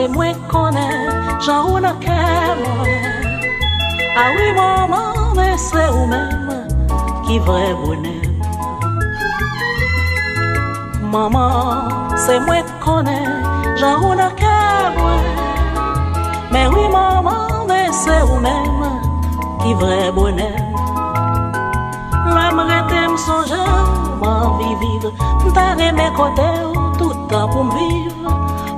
Se mwen konen jan ou nan ke mwen A oui maman men se ou men Ki vre bonen Maman se mwen konen jan ou nan ke mwen Men oui maman men se ou men Ki vre bonen Lèm rete m sonje man vi vive Mta reme kote ou toutan pou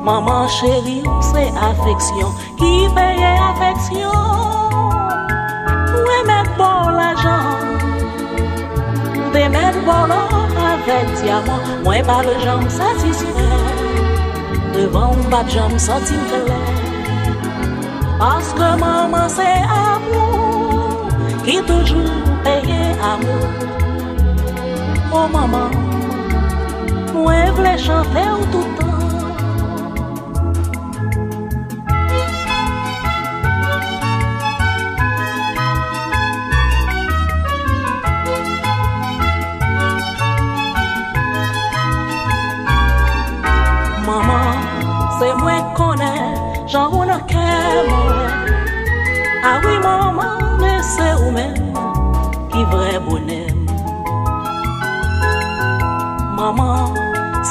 Maman chéri, c'est affection qui paye affection. Oui, mettre bon l'argent, de mettre bon avec diamant. Moi, pas le jambe satisfait, devant pas de jambe senti Parce que maman, c'est amour qui toujours paye amour. Oh maman, moi, je voulais chanter tout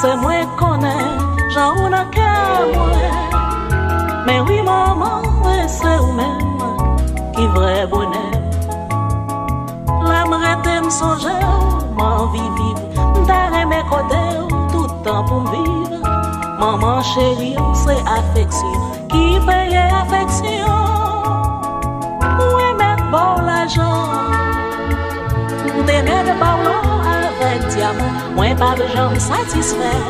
se mwen konen Jan ou nan ke mwen Men oui maman men se ou men Ki vre bonen La mrete m sonje ou man vi vive Dare me kote ou toutan pou m vive. Maman chéri ou se affeksyon diamant. Moi, pas de gens satisfaits.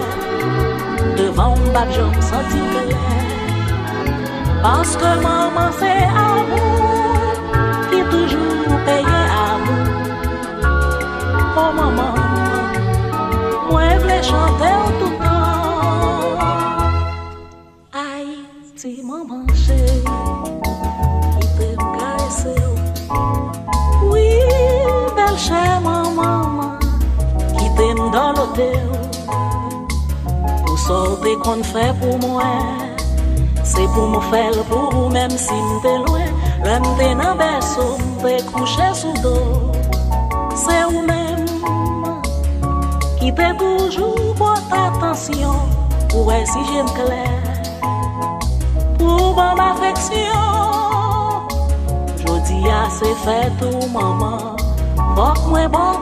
Devant pas de gens senti Parce que maman, c'est amour qui toujours paye amour. Oh maman, moi, je chanter tout Si maman chérie, qui te caresse Oui, belle chère maman, dans l'hôtel. Pour sortir qu'on fait pour moi. C'est pour me faire pour vous même si m'te loin. L'homme t'es dans berceau, t'es couché sous dos. C'est vous-même qui t'es toujours pour attention. Pour si j'aime clair. Pour ma affection. Jodi a se fait tout maman, Fok mwen bon.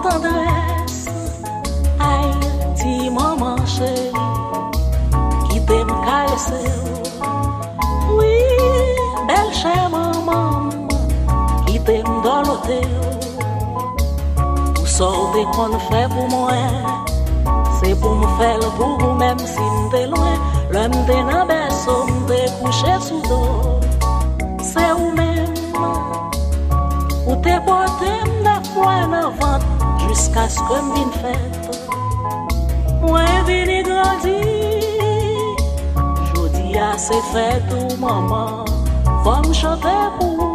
se ou Oui, bel chè maman Ki te mdolote ou Ou sote kon fè pou mwen Se pou m fè l pou ou Mèm si m te lwen Lè m te nan beso m te kouche sou do Se ou mèm Ou te pote m da fwen avant Jusk aske m vin fèt Mwen vini gradi jodi a c'est fait tout maman, faut me chanter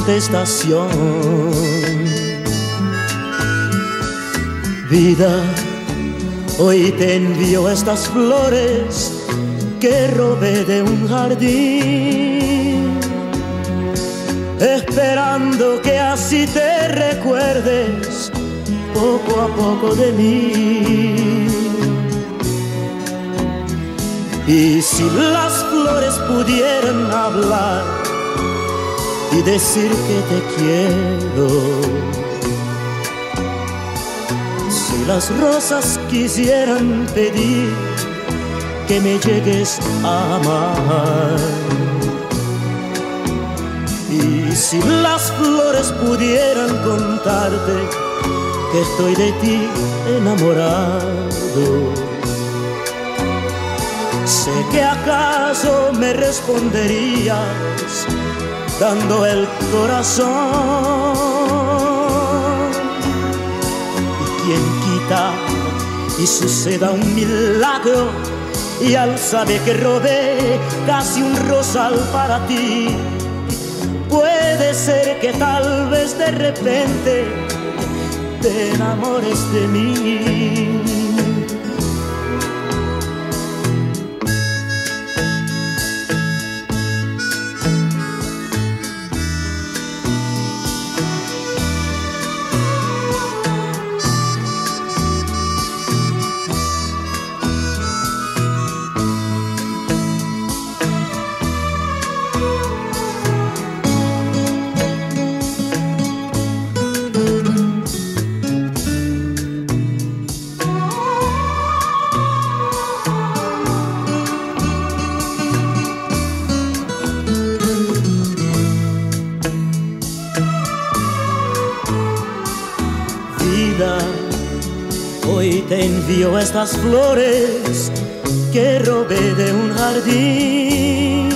contestación. Vida, hoy te envío estas flores que robé de un jardín, esperando que así te recuerdes poco a poco de mí. Y si las flores pudieran hablar y decir que te quiero, si las rosas quisieran pedir que me llegues a amar, y si las flores pudieran contarte que estoy de ti enamorado, Sé que acaso me responderías dando el corazón. Y quien quita y suceda un milagro y al saber que robé casi un rosal para ti, puede ser que tal vez de repente te enamores de mí. Estas flores que robé de un jardín,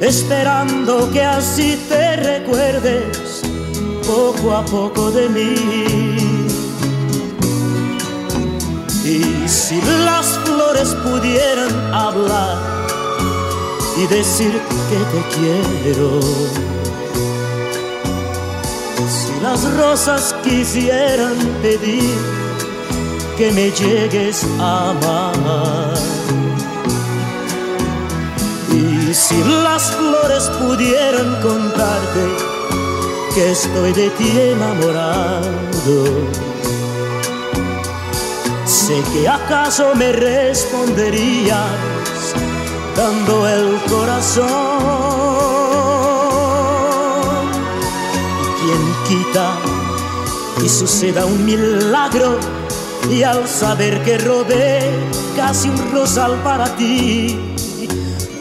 esperando que así te recuerdes poco a poco de mí. Y si las flores pudieran hablar y decir que te quiero, si las rosas quisieran pedir que me llegues a amar. Y si las flores pudieran contarte que estoy de ti enamorado, sé que acaso me responderías dando el corazón. quien quita y suceda un milagro y al saber que robé casi un rosal para ti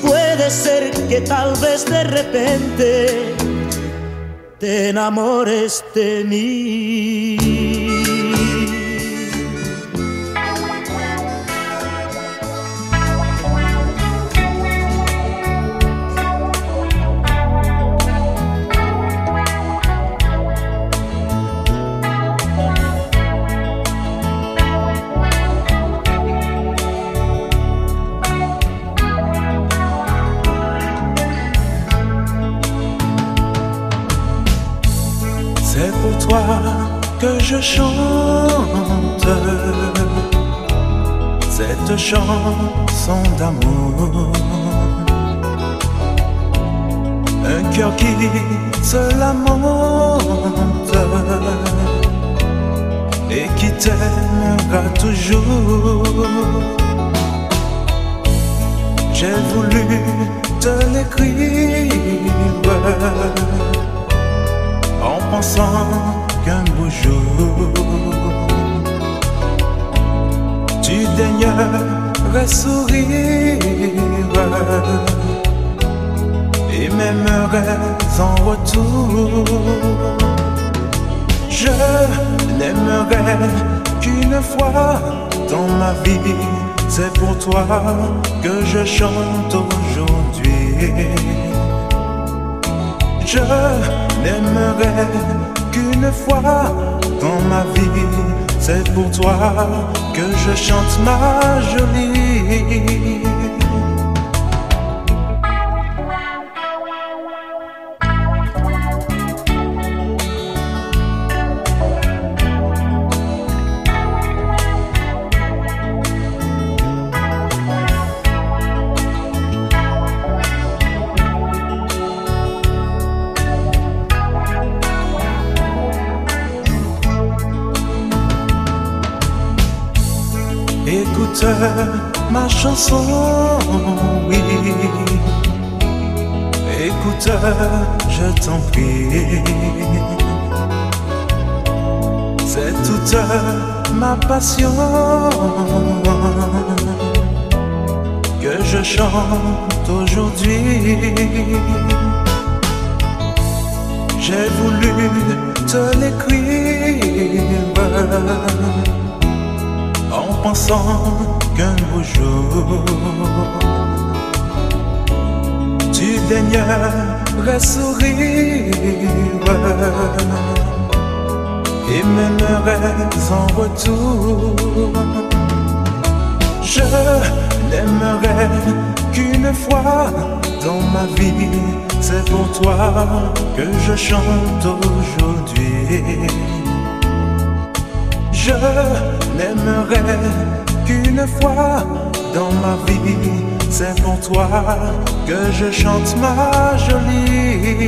puede ser que tal vez de repente te enamores de mí chanson d'amour. Un cœur qui se lamente et qui t'aimera toujours. J'ai voulu te l'écrire en pensant qu'un beau jour tu sourire et m'aimerais en retour. Je n'aimerais qu'une fois dans ma vie, c'est pour toi que je chante aujourd'hui. Je n'aimerais qu'une fois dans ma vie, c'est pour toi que je chante ma jolie. Chanson, oui. Écoute, je t'en prie. C'est toute ma passion que je chante aujourd'hui. J'ai voulu te l'écrire pensant qu'un beau jour tu daignerais sourire et m'aimerais en retour. Je n'aimerais qu'une fois dans ma vie, c'est pour toi que je chante aujourd'hui. Je n'aimerais qu'une fois dans ma vie, c'est pour toi que je chante ma jolie.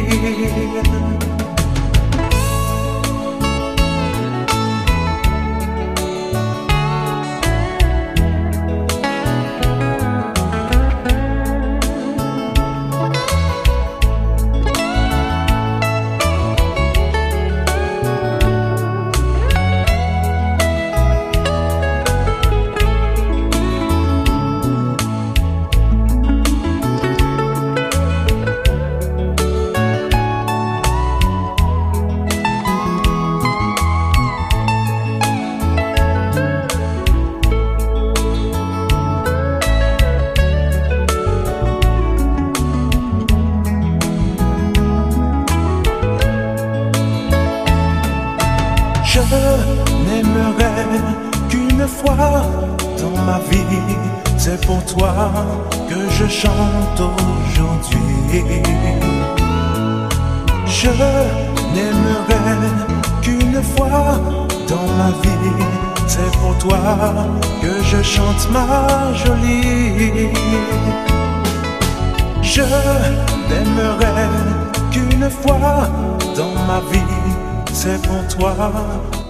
Toi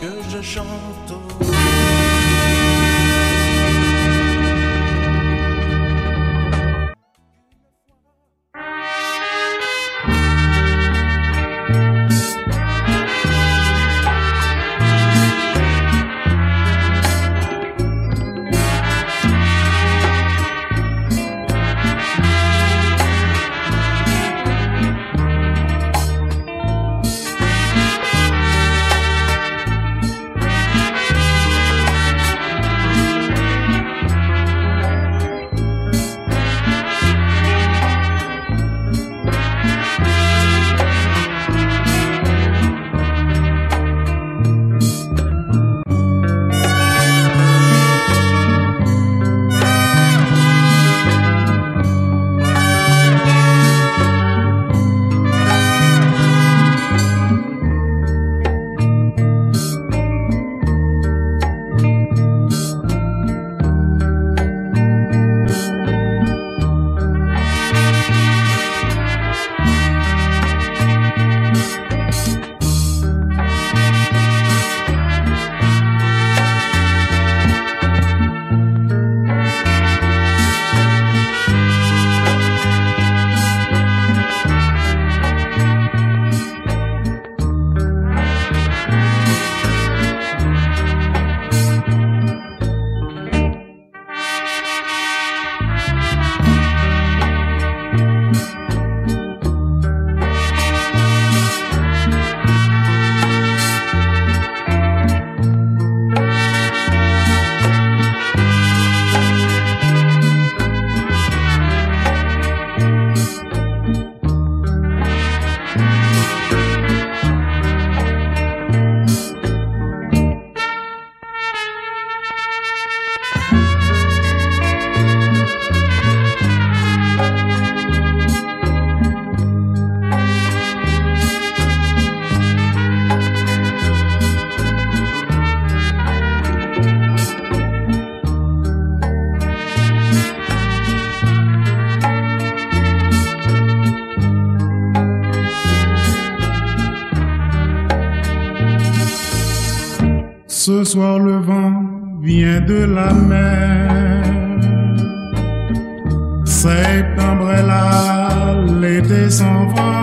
que je chante. le vent vient de la mer. Septembre est là, l'été s'en va.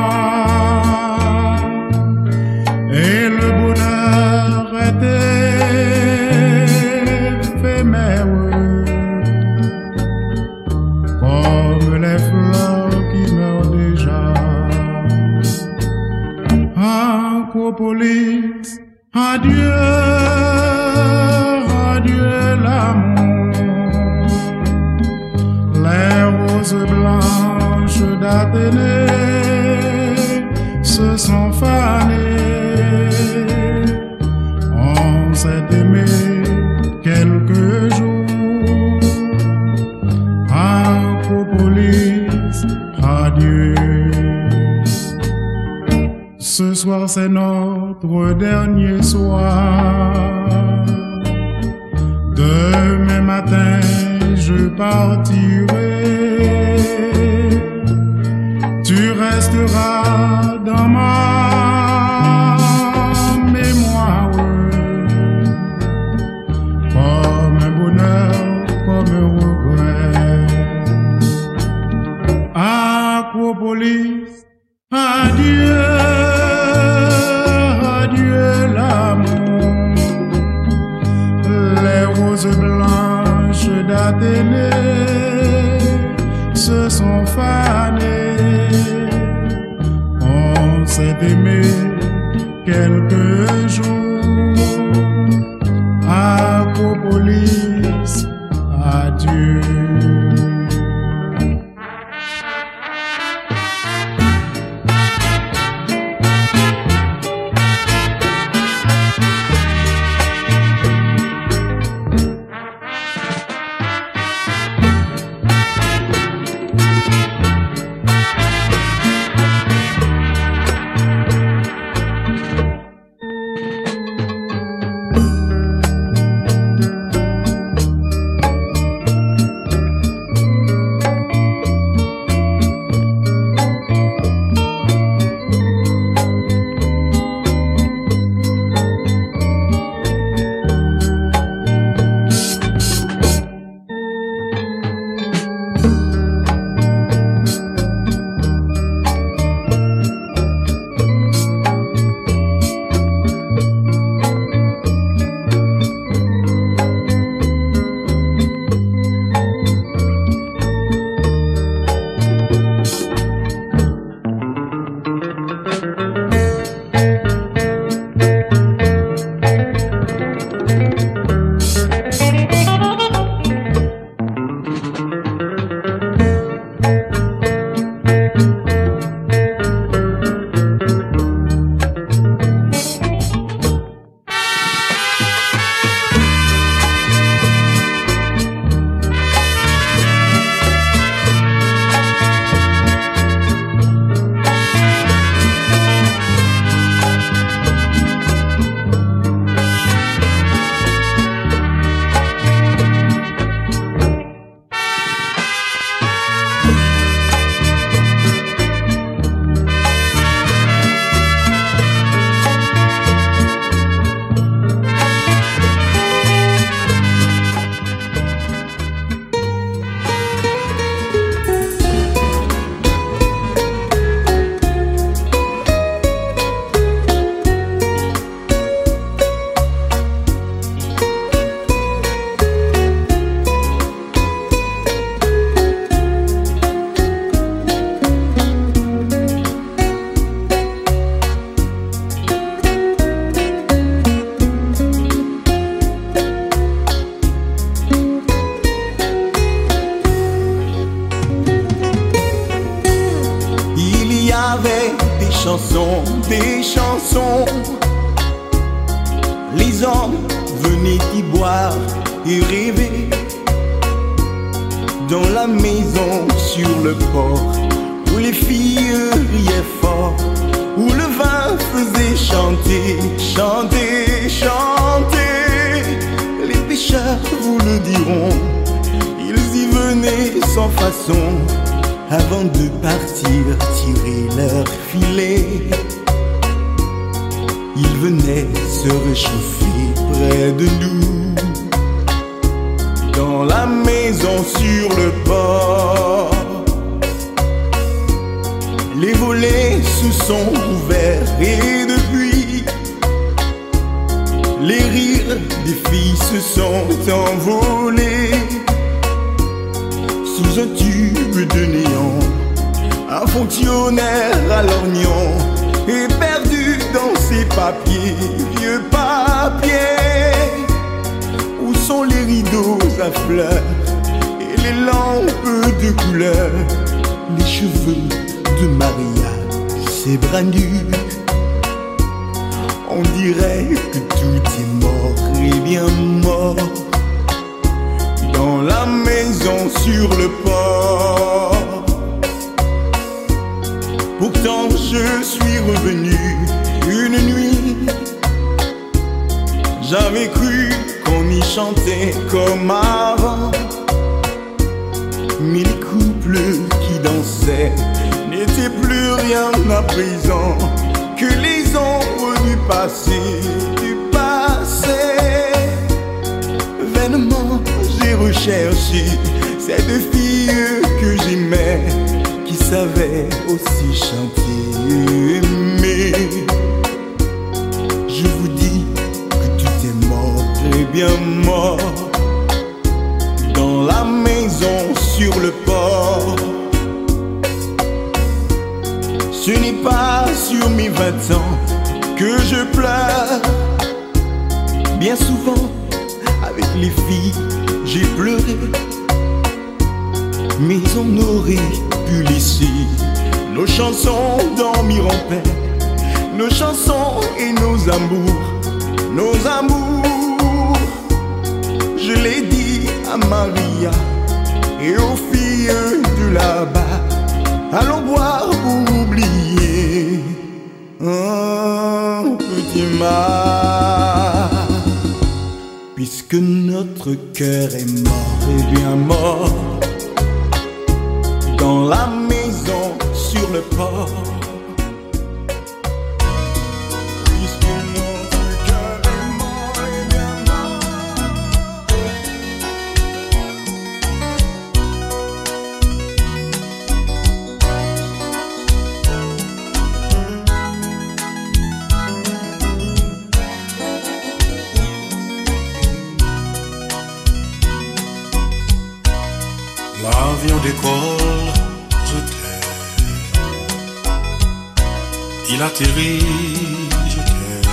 Je t'aime.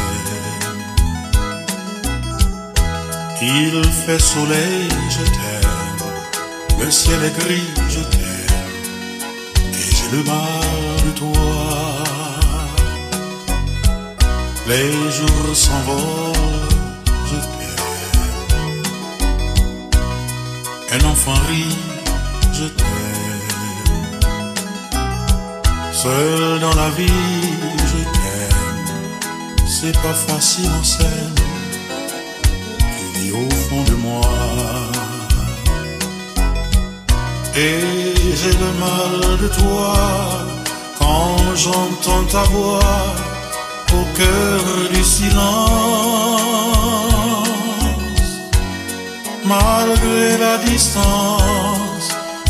Il fait soleil, je t'aime. Le ciel est gris, je t'aime. Et j'ai le mal de toi. Les jours s'envolent, je t'aime. Un enfant rit, je t'aime. Seul dans la vie. C'est pas facile, on s'aime. Tu vis au fond de moi. Et j'ai le mal de toi quand j'entends ta voix au cœur du silence. Malgré la distance,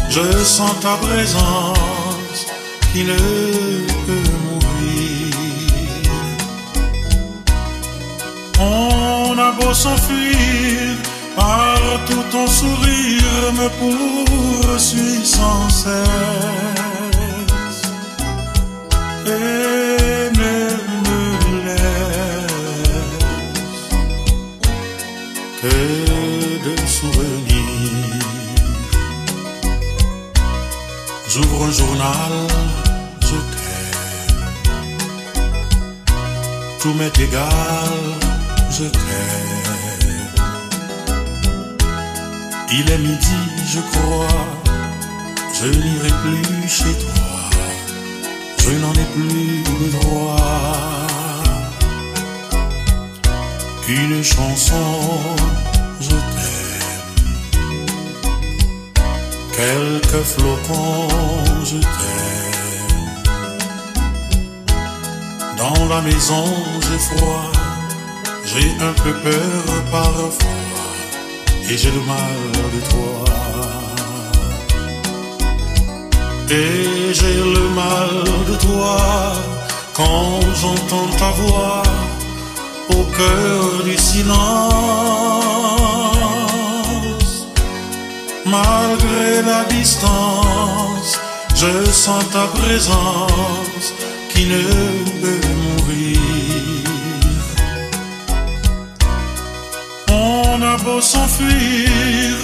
je sens ta présence qui ne On a beau s'enfuir, partout ton sourire me poursuit sans cesse. Et ne me laisse que de souvenirs. J'ouvre un journal, je t'aime. Tout m'est égal, Il est midi, je crois, je n'irai plus chez toi. Je n'en ai plus le droit. Une chanson, je t'aime. Quelques flocons, je t'aime. Dans la maison, j'ai froid, j'ai un peu peur parfois, et j'ai le mal de toi. Et j'ai le mal de toi quand j'entends ta voix au cœur du silence. Malgré la distance, je sens ta présence qui ne peut mourir. S'enfuir,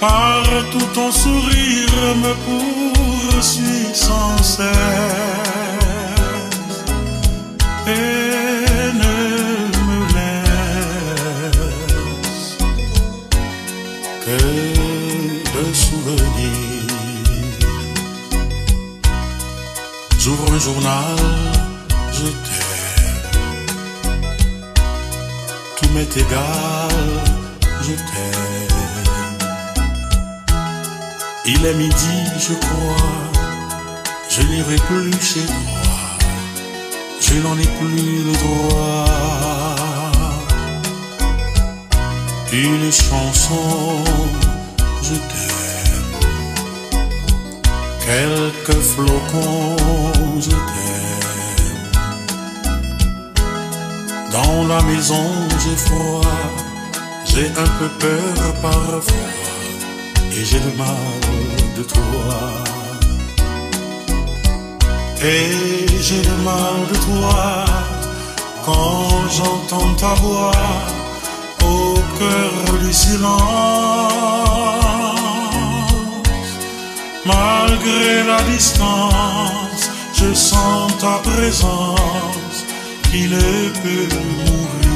partout ton sourire me poursuit sans cesse. Et ne me laisse que de souvenirs. J'ouvre un journal, je t'aime. Tout m'est égal, Midi, je crois, je n'irai plus chez toi, je n'en ai plus le droit. Une chanson, je t'aime. Quelques flocons, je t'aime. Dans la maison, j'ai froid, j'ai un peu peur parfois, et j'ai le mal de toi. Et j'ai le mal de toi quand j'entends ta voix au cœur du silence. Malgré la distance, je sens ta présence qui ne peut mourir.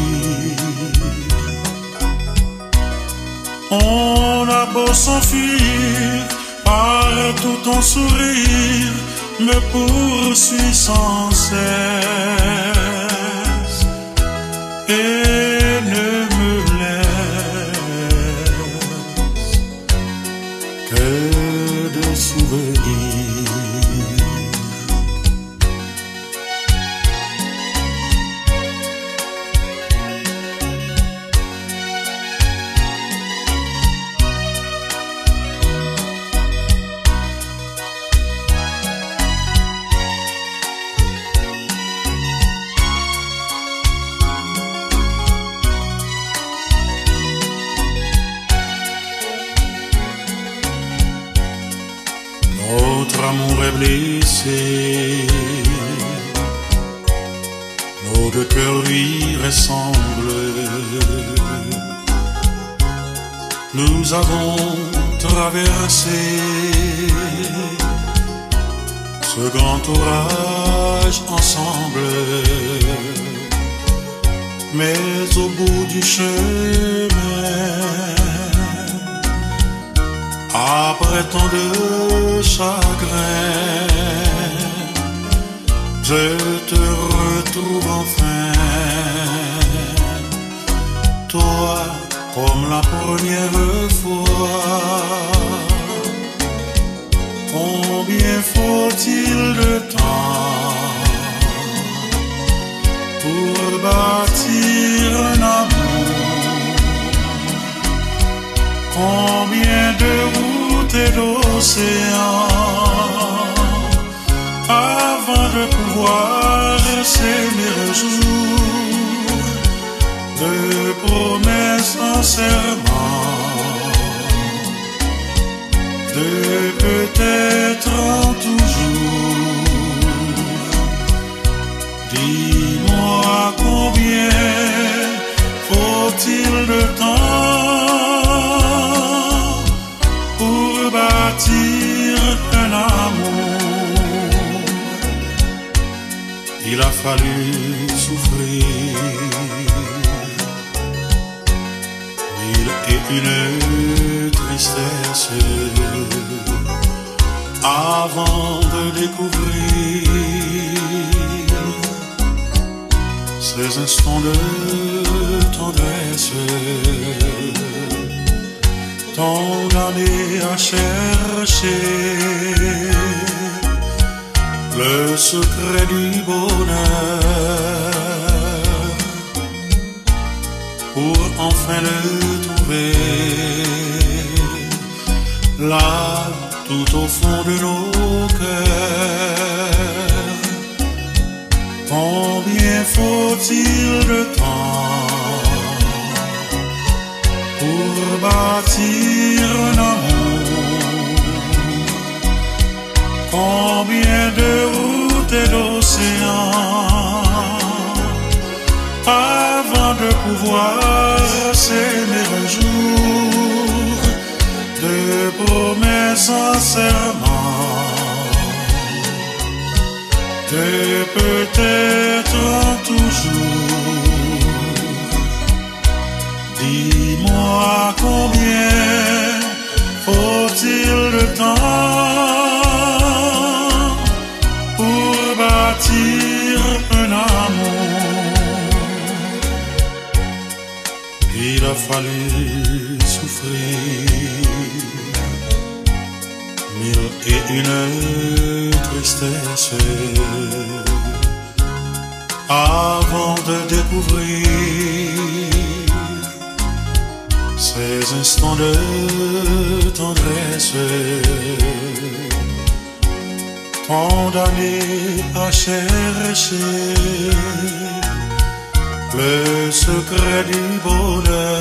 S'enfuir, partout ton sourire me poursuit sans cesse tendresse condamnés à chercher le secret du bonheur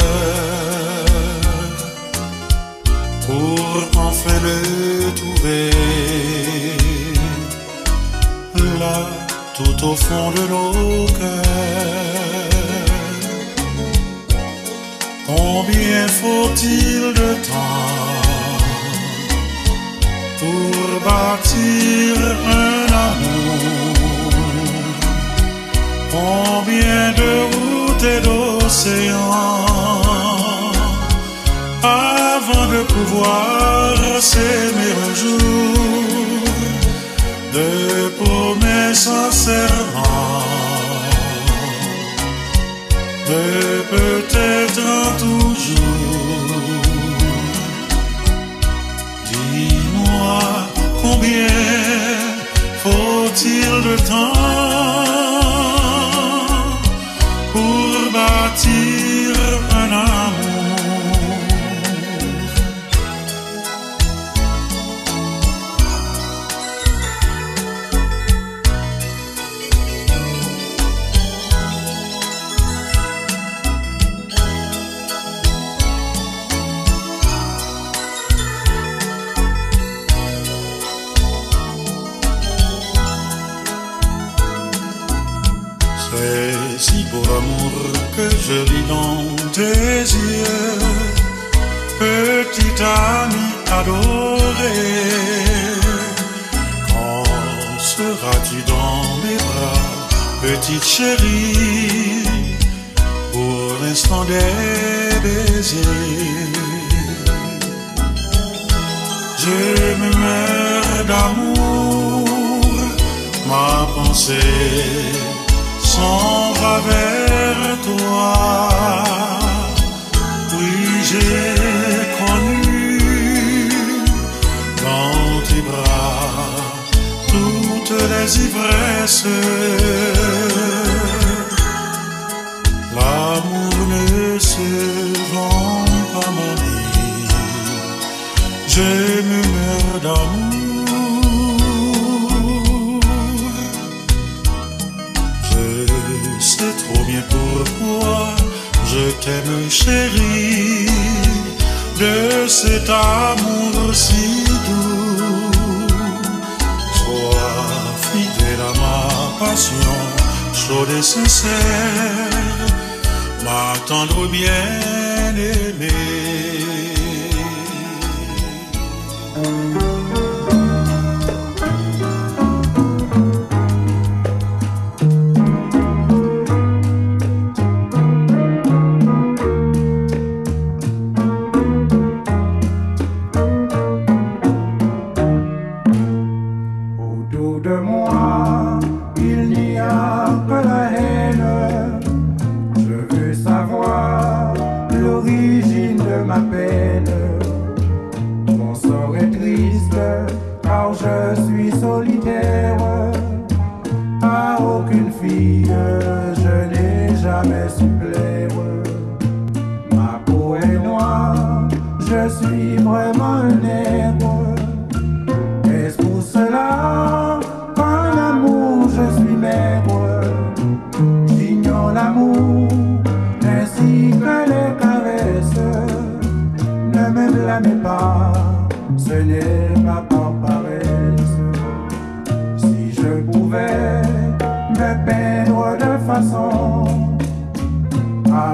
pour enfin le trouver là tout au fond de nos cœurs. Combien faut-il de temps pour bâtir un amour? Combien de routes et d'océans avant de pouvoir s'aimer un jour, de promesses en serment, de peut-être toujours. Dis-moi combien faut-il de temps tes yeux, petit ami adoré. Quand seras-tu dans mes bras, petite chérie, pour l'instant des baisers? Je me meurs d'amour, ma pensée s'en va vers toi. J'ai connu dans tes bras toutes les ivresses. L'amour ne se vend pas, mon vie. Je me meurs d'amour. Je sais trop bien pourquoi je t'aime chérie de cet amour si doux. Sois fidèle à ma passion, et sincère, ma tendre bien-aimée. Autour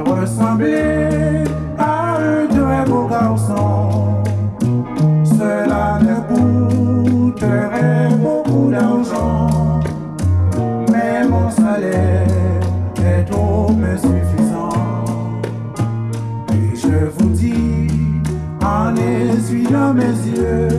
ressembler à un très beau garçon. Cela ne coûterait beaucoup d'argent, mais mon salaire est trop me suffisant. Et je vous dis en essuyant mes yeux.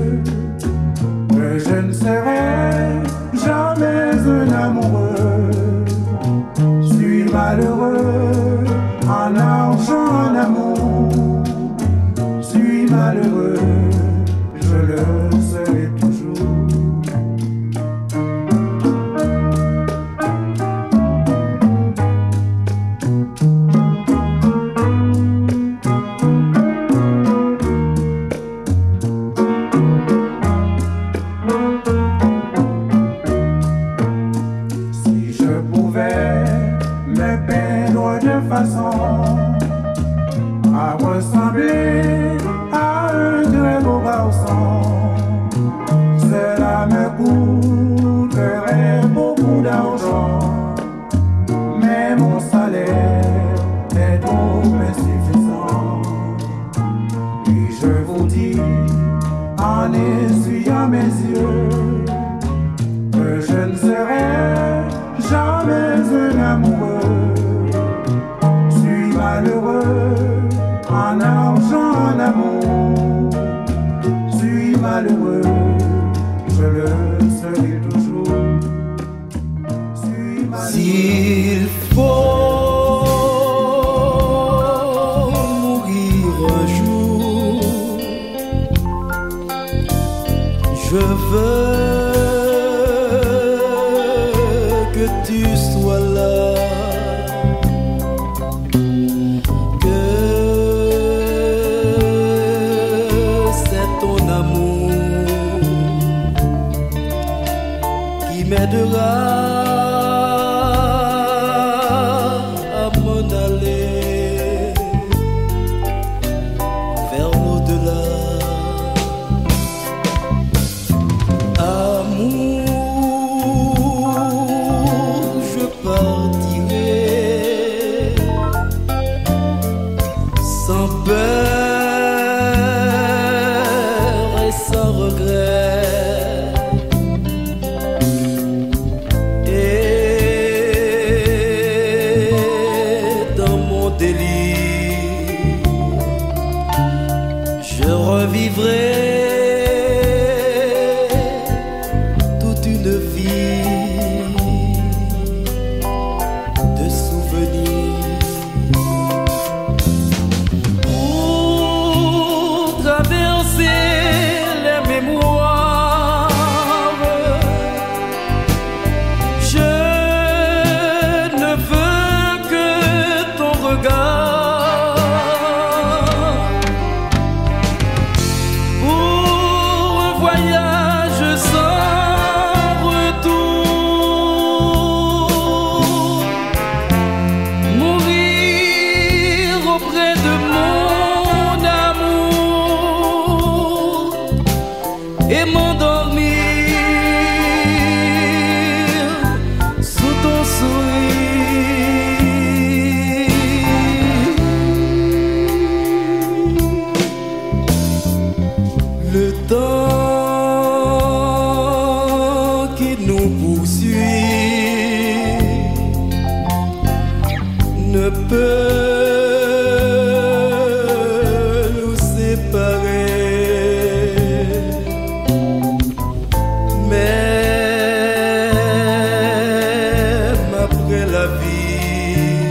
vie,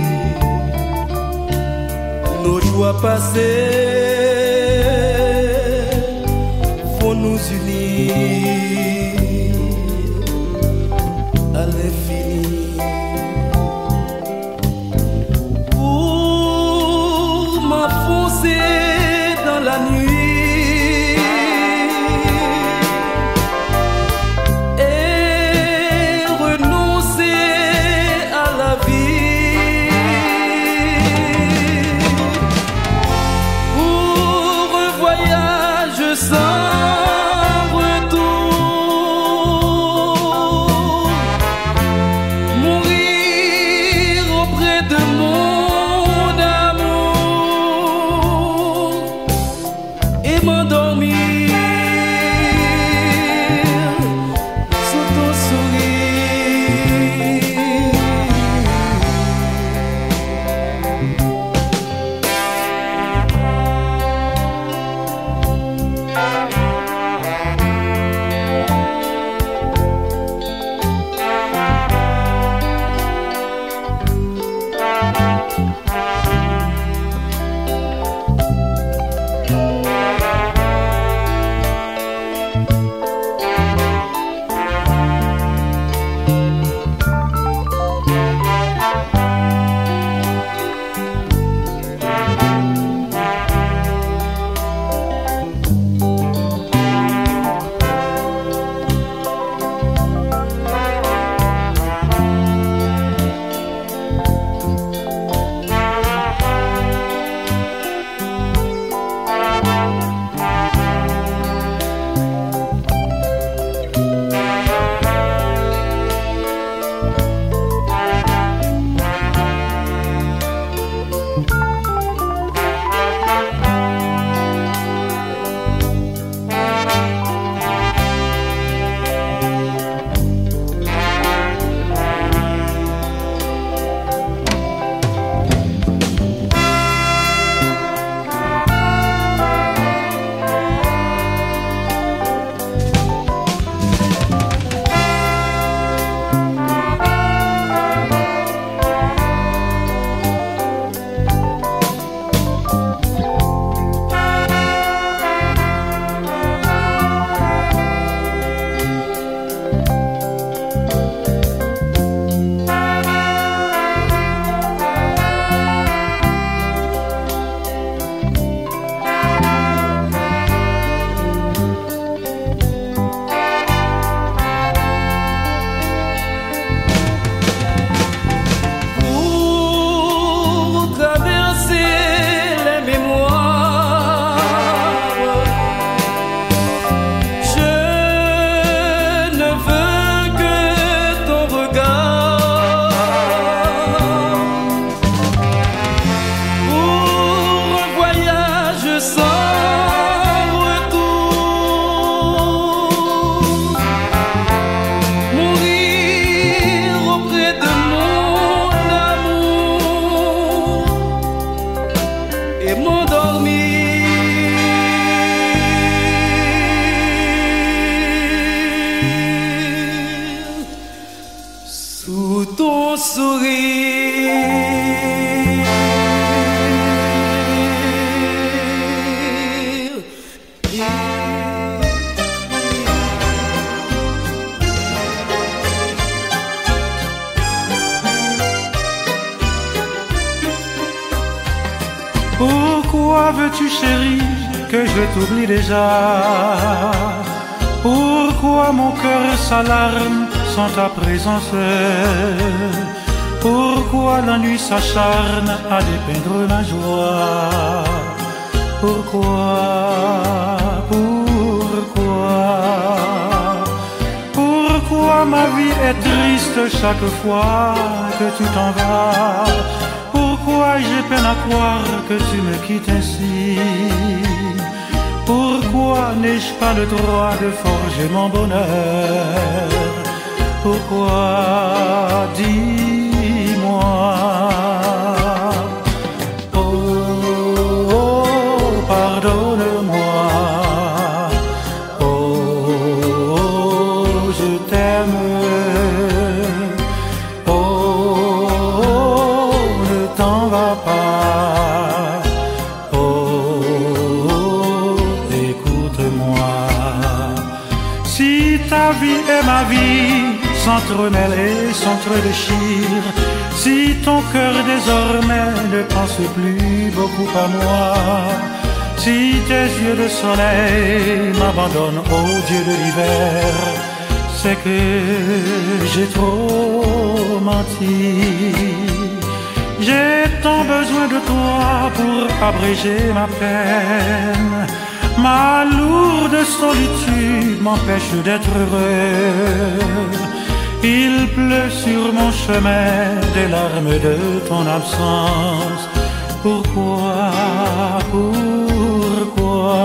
nos joies passées faut nous unir. Pourquoi mon cœur s'alarme sans ta présence? Pourquoi la nuit s'acharne à dépeindre ma joie? Pourquoi? Pourquoi? Pourquoi ma vie est triste chaque fois que tu t'en vas? Pourquoi j'ai peine à croire que tu me quittes ainsi? Pourquoi n'ai-je pas le droit de forger mon bonheur? Pourquoi dis-moi vie, s'entremêle et s'entre-déchire. Si ton cœur désormais ne pense plus beaucoup à moi. Si tes yeux de soleil m'abandonnent au Dieu de l'hiver, c'est que j'ai trop menti. J'ai tant besoin de toi pour abréger ma peine. Ma lourde solitude m'empêche d'être heureux. Il pleut sur mon chemin des larmes de ton absence. Pourquoi, pourquoi?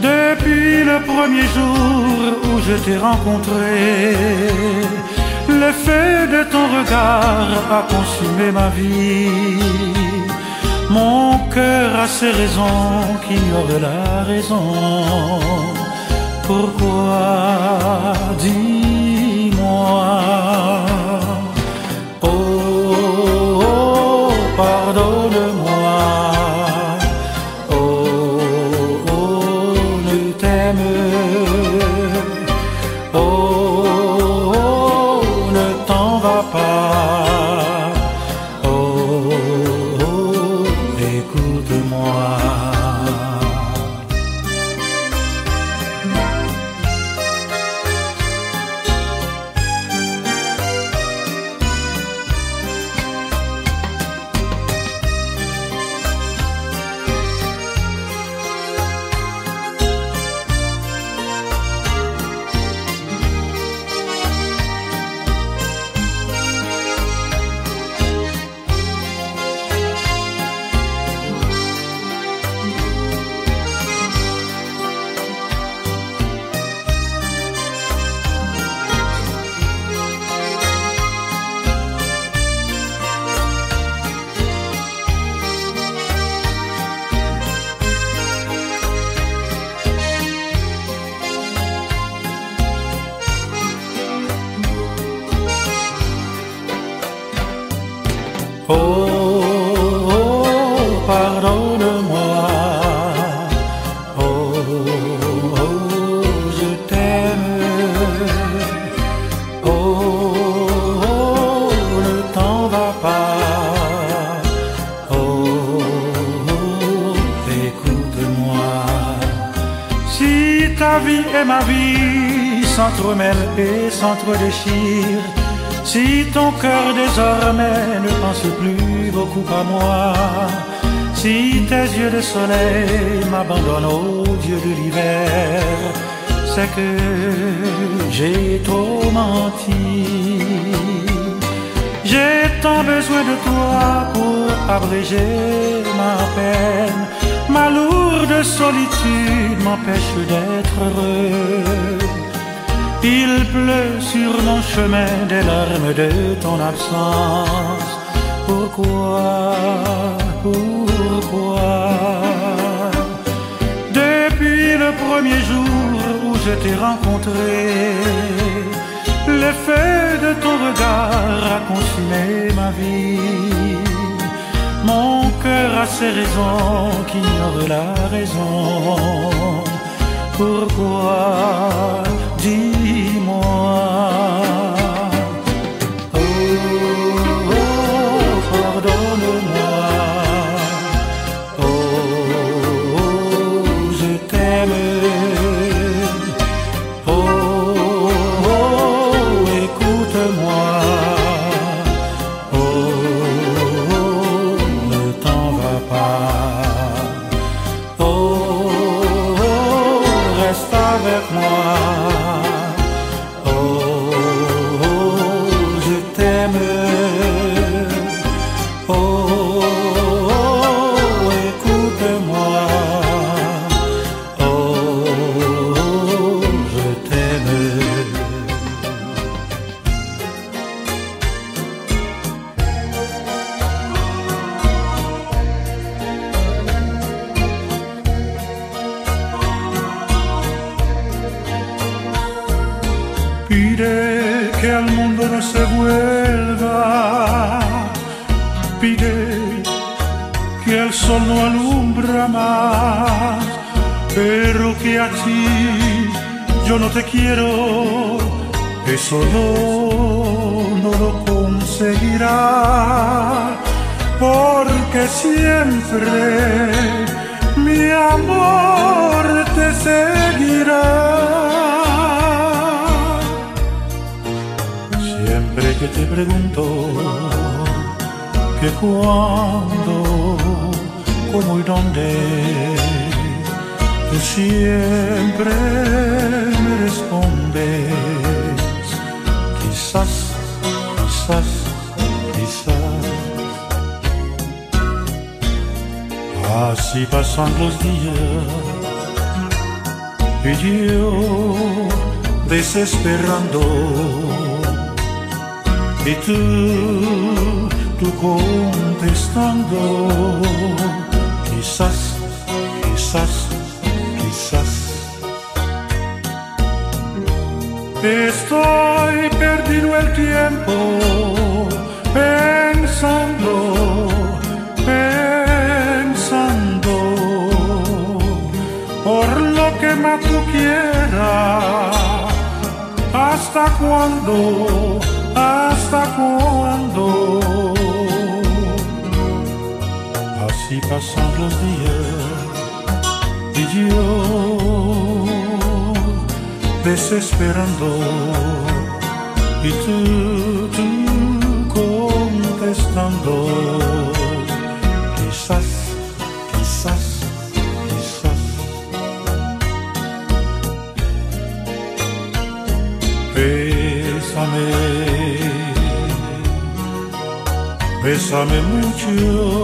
Depuis le premier jour où je t'ai rencontré, le feu de ton regard a consumé ma vie. Mon cœur a ses raisons qu'ignorent la raison. Pourquoi Dis-moi. Oh, soleil m'abandonnent au Dieu de l'hiver, c'est que j'ai trop menti. J'ai tant besoin de toi pour abréger ma peine. Ma lourde solitude m'empêche d'être heureux. Il pleut sur mon chemin des larmes de ton absence. Pourquoi, pourquoi? Premier jour où je t'ai rencontré, L'effet de ton regard a consumé ma vie. Mon cœur a ses raisons qui ignorent la raison. Pourquoi Dis-moi. Yo no te quiero, eso no, no lo conseguirá, porque siempre mi amor te seguirá. Siempre que te pregunto que cuándo, cómo y dónde siempre me respondes, quizás, quizás, quizás. Así pasan los días y yo desesperando. Y tú, tú contestando, Estoy perdido el tiempo pensando, pensando por lo que más tú quieras. ¿Hasta cuándo? ¿Hasta cuándo? Así pasan los días desesperando y tú, tú contestando. Quizás, quizás, quizás. Bésame, bésame mucho.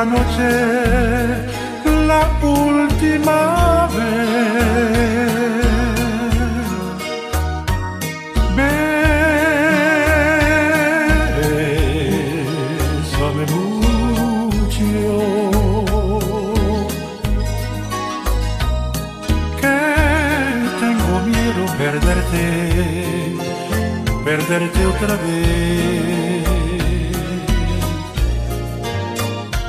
Esta noche la última vez. Bésame mucho, que tengo miedo perderte, perderte otra vez.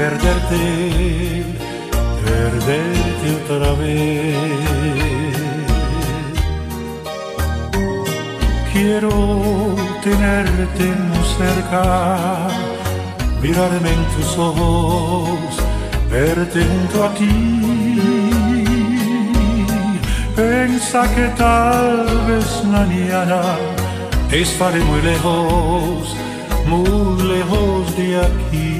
Perderte, perderte otra vez. Quiero tenerte muy cerca, mirarme en tus ojos, verte junto a ti. Pensa que tal vez mañana estaré muy lejos moule les roses aquí.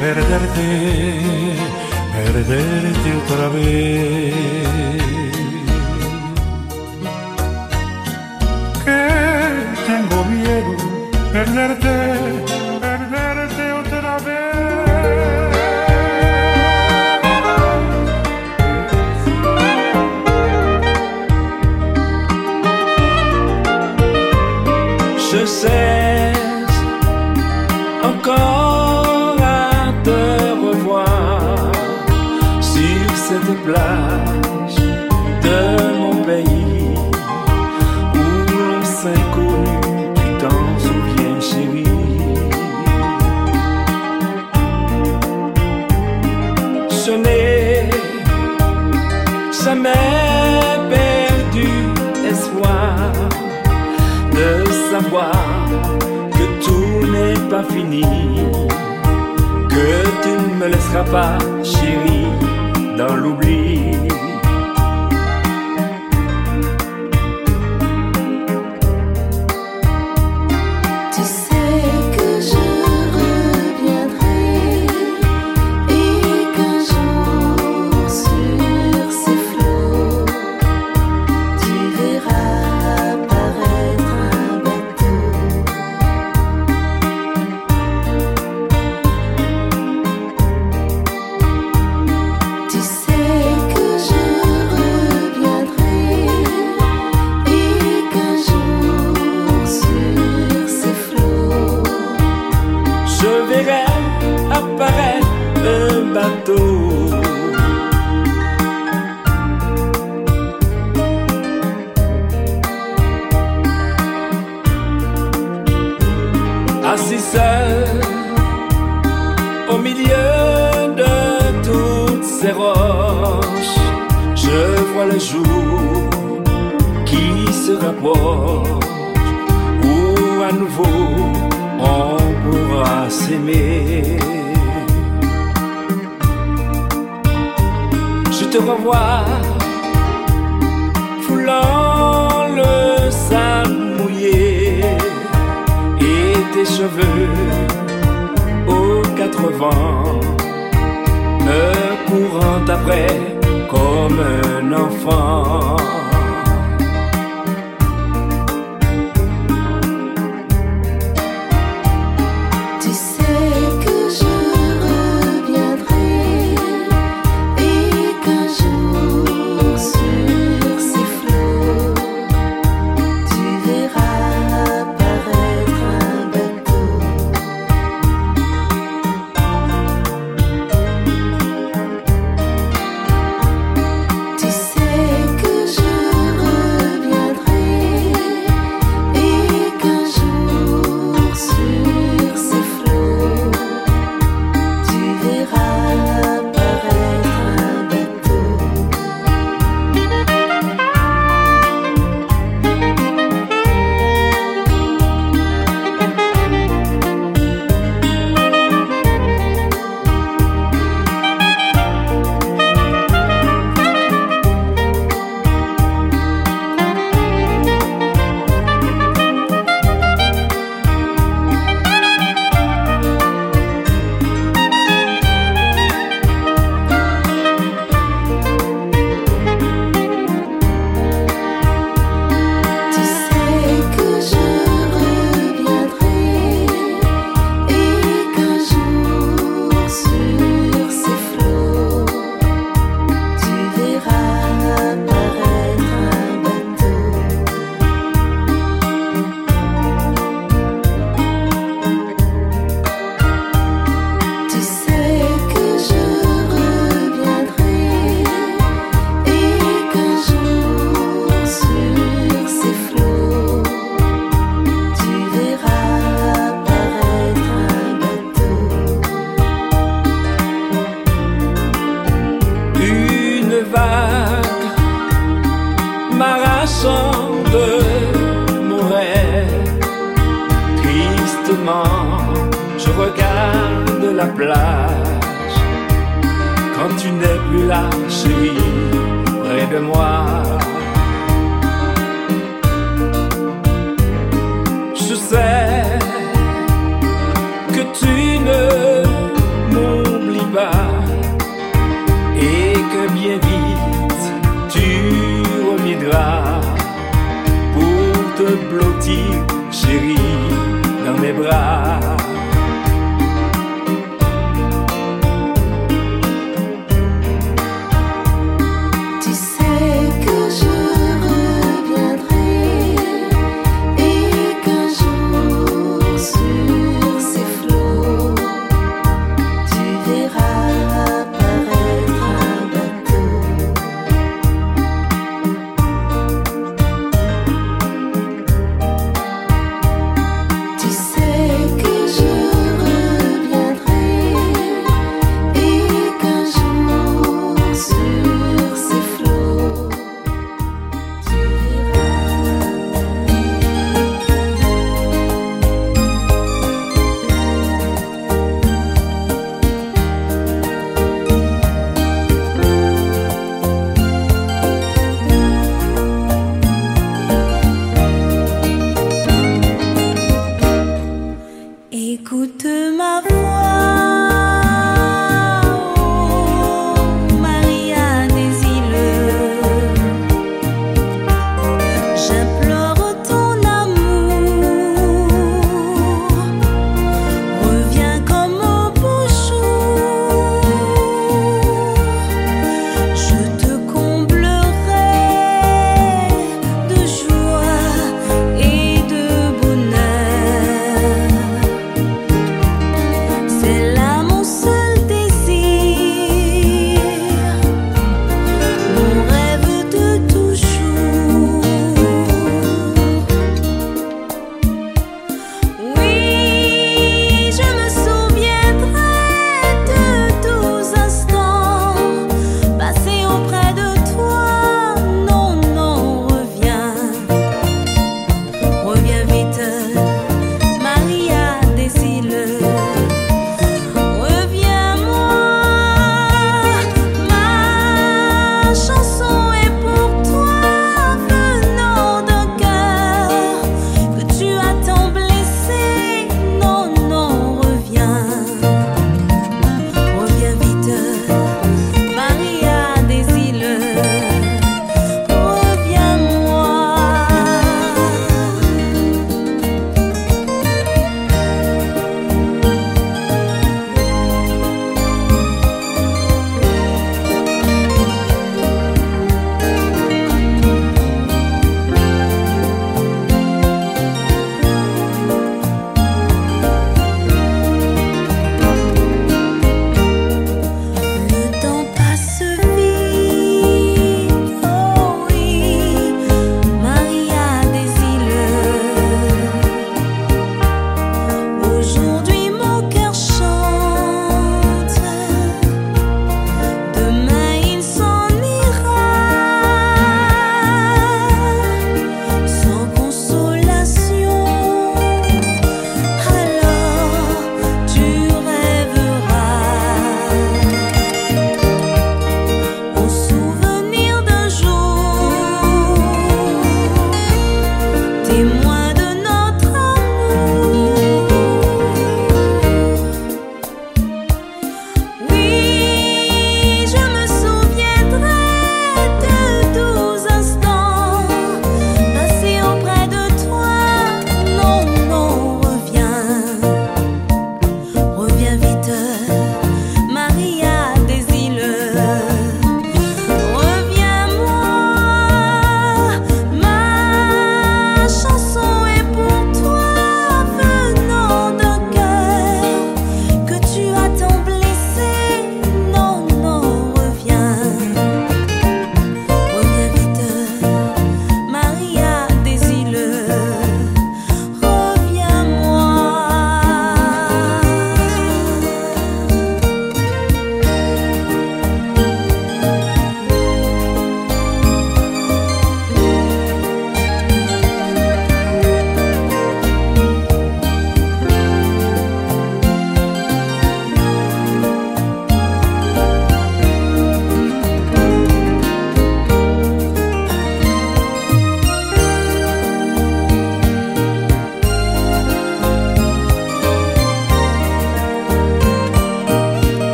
Perderte, perderte otra vez. Que tengo miedo, perderte que tu ne me laisseras pas, chérie, dans l'oubli. te revoir, foulant le sable mouillé et tes cheveux aux quatre vents, me courant après comme un enfant.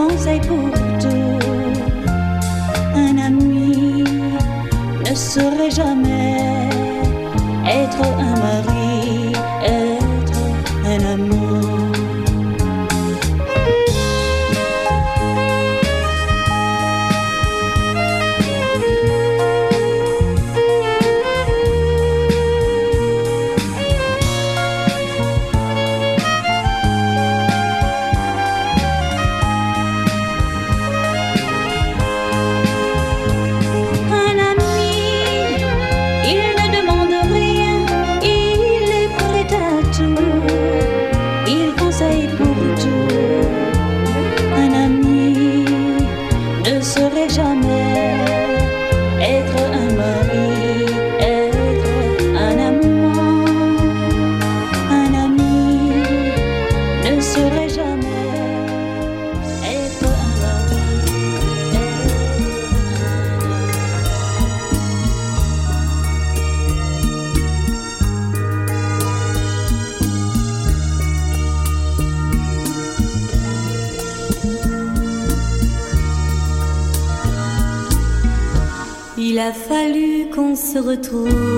quand écoute un ami ne saurait jamais retrouve.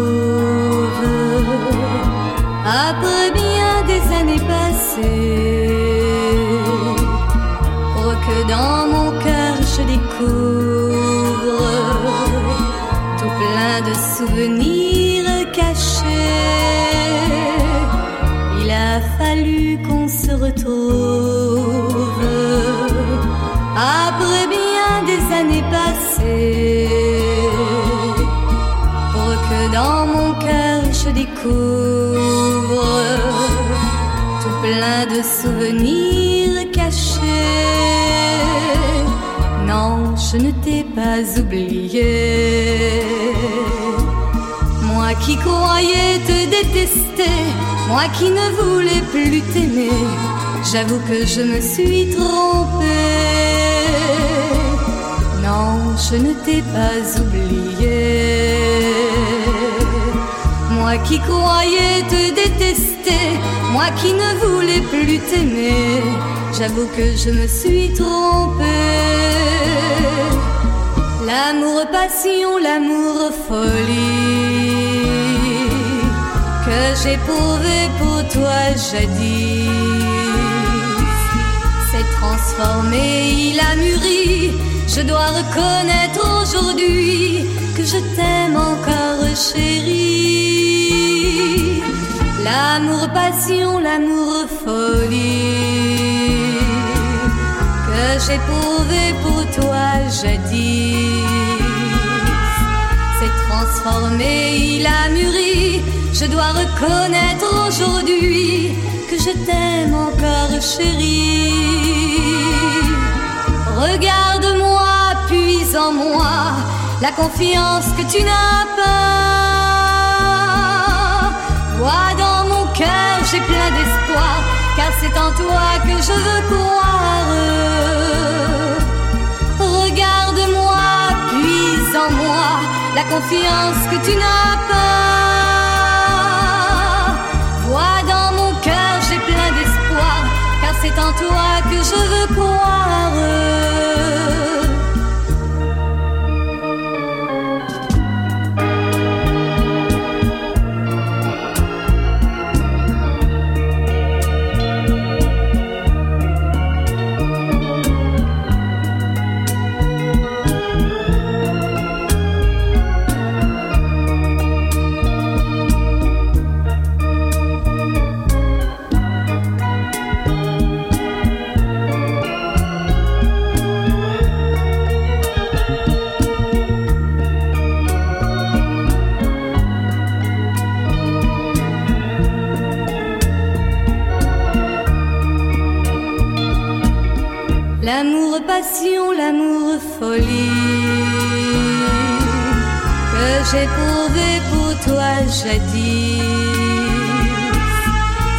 oublié. Moi qui croyais te détester, moi qui ne voulais plus t'aimer, j'avoue que je me suis trompée. Non, je ne t'ai pas oublié. Moi qui croyais te détester, moi qui ne voulais plus t'aimer, j'avoue que je me suis trompée. L'amour passion, l'amour folie que j'éprouvais pour toi jadis s'est transformé, il a mûri. Je dois reconnaître aujourd'hui que je t'aime encore chérie. L'amour passion, l'amour folie j'éprouvais pour toi jadis s'est transformé, il a mûri. Je dois reconnaître aujourd'hui que je t'aime encore chérie. Regarde-moi, puis en moi la confiance que tu n'as pas. Vois dans mon cœur, j'ai plein d'espoir, car c'est en toi que je veux croire. La confiance que tu n'as pas. Vois dans mon cœur, j'ai plein d'espoir, car c'est en toi que je veux croire.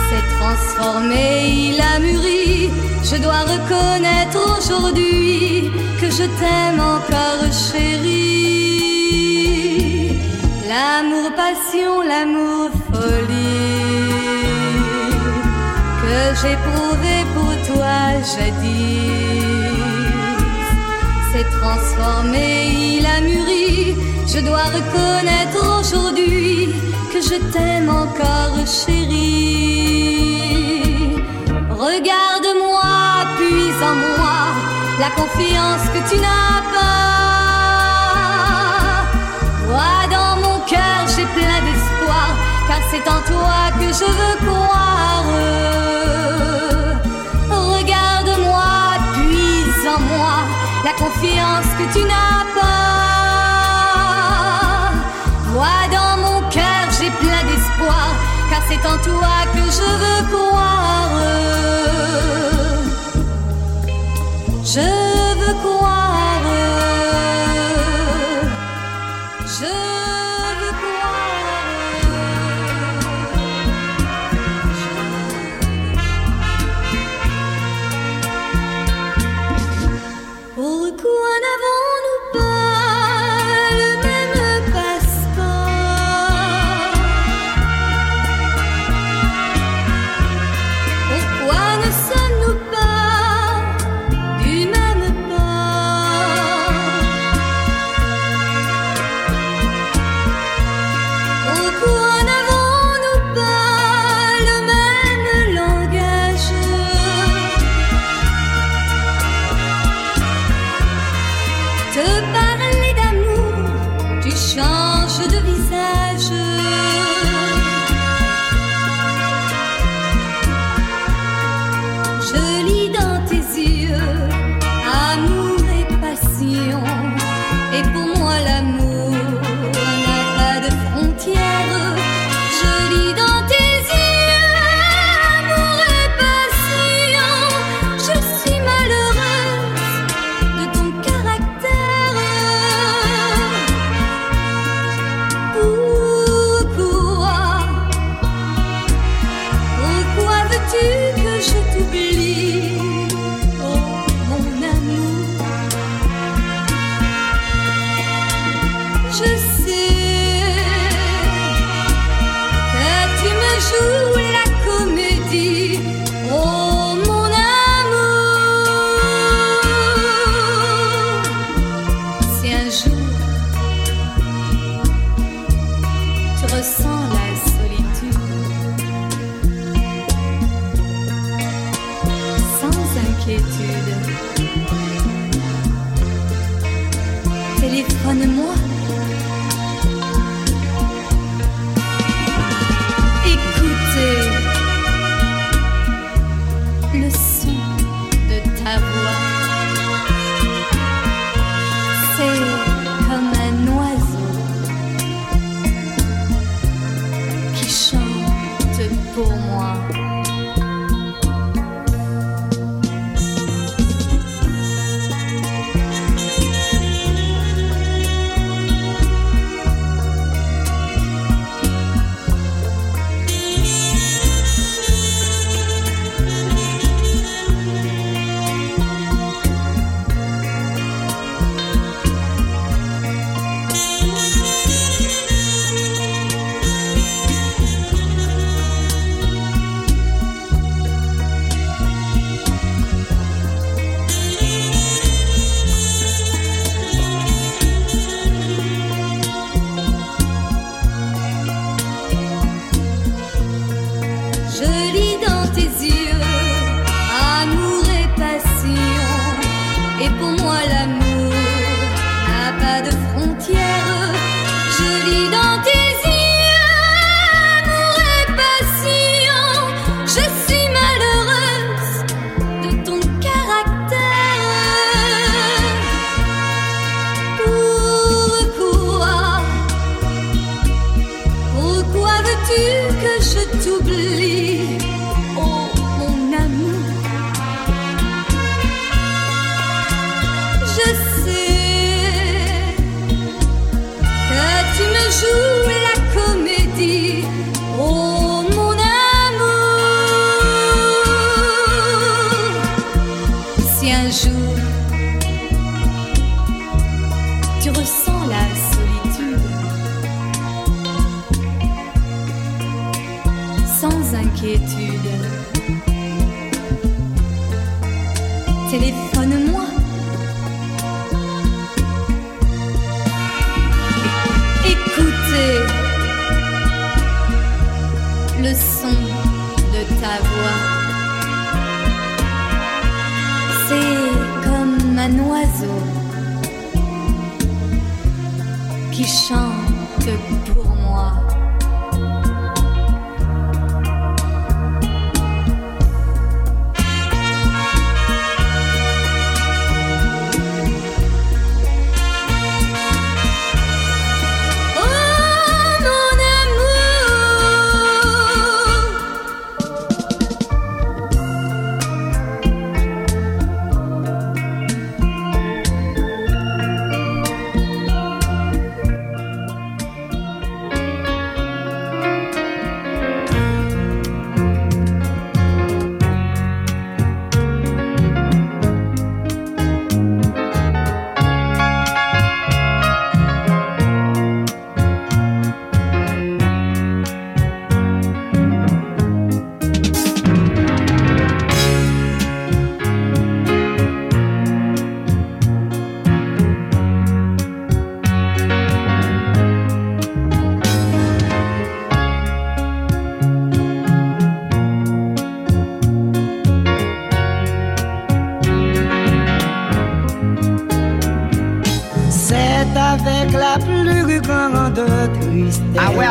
S'est transformé, il a mûri. Je dois reconnaître aujourd'hui que je t'aime encore chérie. L'amour passion, l'amour folie que j'éprouvais pour toi jadis s'est transformé, il a mûri. Je dois reconnaître aujourd'hui que je t'aime encore chérie. Regarde-moi, puis en moi la confiance que tu n'as pas. Vois dans mon cœur, j'ai plein d'espoir, car c'est en toi que je veux croire. Regarde-moi, puis en moi la confiance que tu n'as pas. Plein d'espoir, car c'est en toi que je veux croire. Je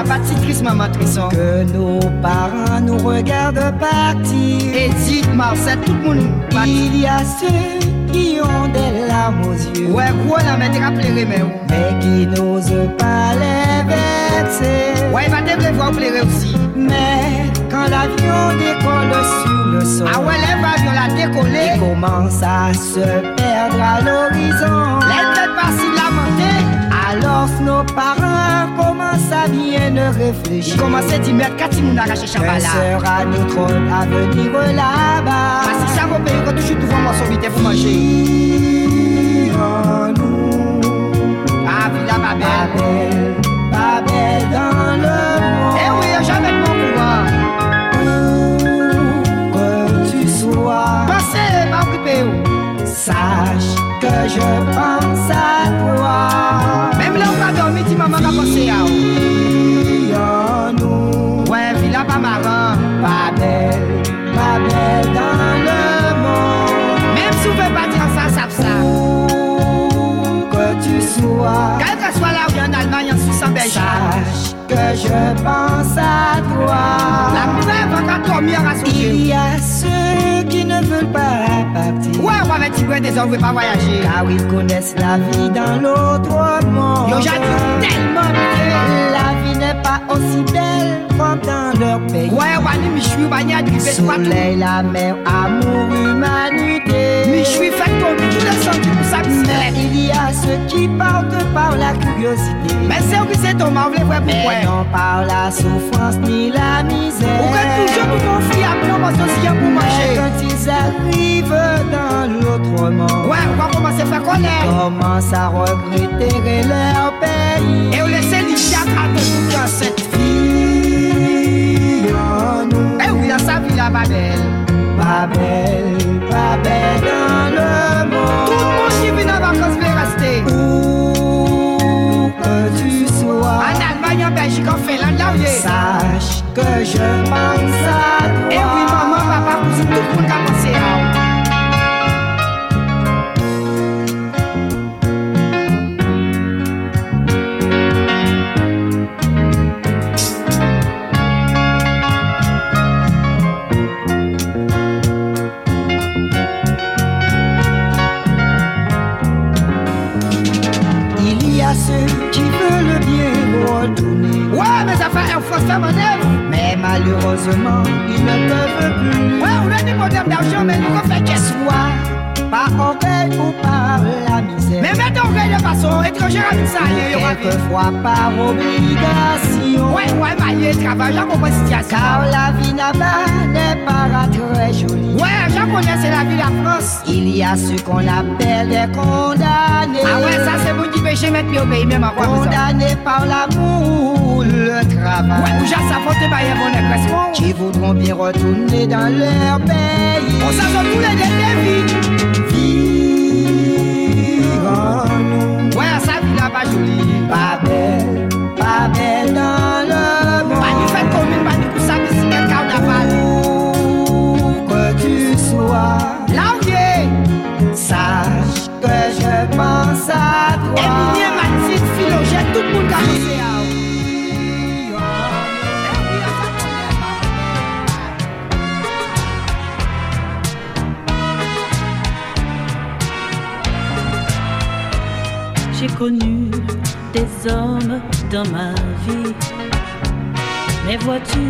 À partir triste, maman Trisson. Que nos parents nous regardent partir. Edith, Marcel, tout le monde. Il y a ceux qui ont des larmes aux yeux. Ouais, gros, là, mais t'es pleurer, mais. Mais qui n'osent pas les verser. Ouais, va te voir pleurer aussi. Mais quand l'avion décolle sur le sol. Ah ouais, les avions la décollé. Il commence à se perdre à l'horizon. Les têtes par-ci lamenter. Alors nos parents à bien réfléchir. Mais quand ils m'ont arraché Quel Chabala. sera notre avenir là-bas Parce que ça va payer quand toujours un morceau vite pour manger. nous Ah, Villa Babel. pas belle dans le Sache que je pense à toi. Même là où pas dormi, tu m'as pas pensé à où? Ouais, villa pas marrant. Pas belle, pas belle dans le monde. Même si on peut pas dire ça, ça, ça. Où que tu sois. Quel que soit là où en Allemagne, en Suisse, en Belgique. Sache que je pense à toi. La preuve, quand on mire à souffrir. Il y a ce veulent pas partir. Ouais, va mettre des hommes, pas voyager. Car ils connaissent la vie dans l'autre monde. Yo, tellement La vie n'est pas aussi belle comme dans leur pays. Ouais, ouais, mais je suis bagnade, je Soleil, la mer, amour, humanité. Mais je suis fait comme tout le sang Mais il y a ceux qui partent par la curiosité. Mais c'est où c'est ton mauvais vrai pourquoi non par la souffrance ni la misère. Pourquoi toujours tout conflit à plan social pour manger quand ils arrivent dans l'autre monde. Ouais, on va commencer à faire connaître. Ils commencent à regretter leur pays. Et on laisse l'Ichak à tout dans cette vie. en nous. Eh oui, à sa vie là, pas belle. Pas belle, pas belle vacances veut rester. Où que tu sois. En Allemagne, en Belgique, en Finlande, là où il. Sache que je pense à toi. Eh oui, maman, papa, cousine, tout le monde a pensé à Mais malheureusement, ils ne peuvent plus. Ouais, on a des problèmes d'argent, mais nous, on fait qu'est-ce Soit par orgueil ou par la misère. Mais mettons orgueil de façon étrangère y aura Quelquefois par obligation. Ouais, ouais, maillé, travail, j'en comprends situation. Car la vie là-bas n'est pas très jolie. Ouais, j'en connais, c'est la vie de la France. Il y a ceux qu'on appelle des condamnés. Ah ouais, ça c'est vous qui péché, mettre pied au pays, même à quoi Condamnés par l'amour, travail. Ouais, ou j'ai sa faute, bah, y'a mon agression. Qui voudront bien retourner dans leur pays. On s'en sort tous les défis. Vivre en nous. Ouais, sa vie là, pas jolie. Pas belle, pas belle dans le monde. Pas du fait commune, pas coup, ça, mais c'est carnaval. Où que tu sois. Là où. Sache que je pense à toi. Connu des hommes dans ma vie. Mais vois-tu,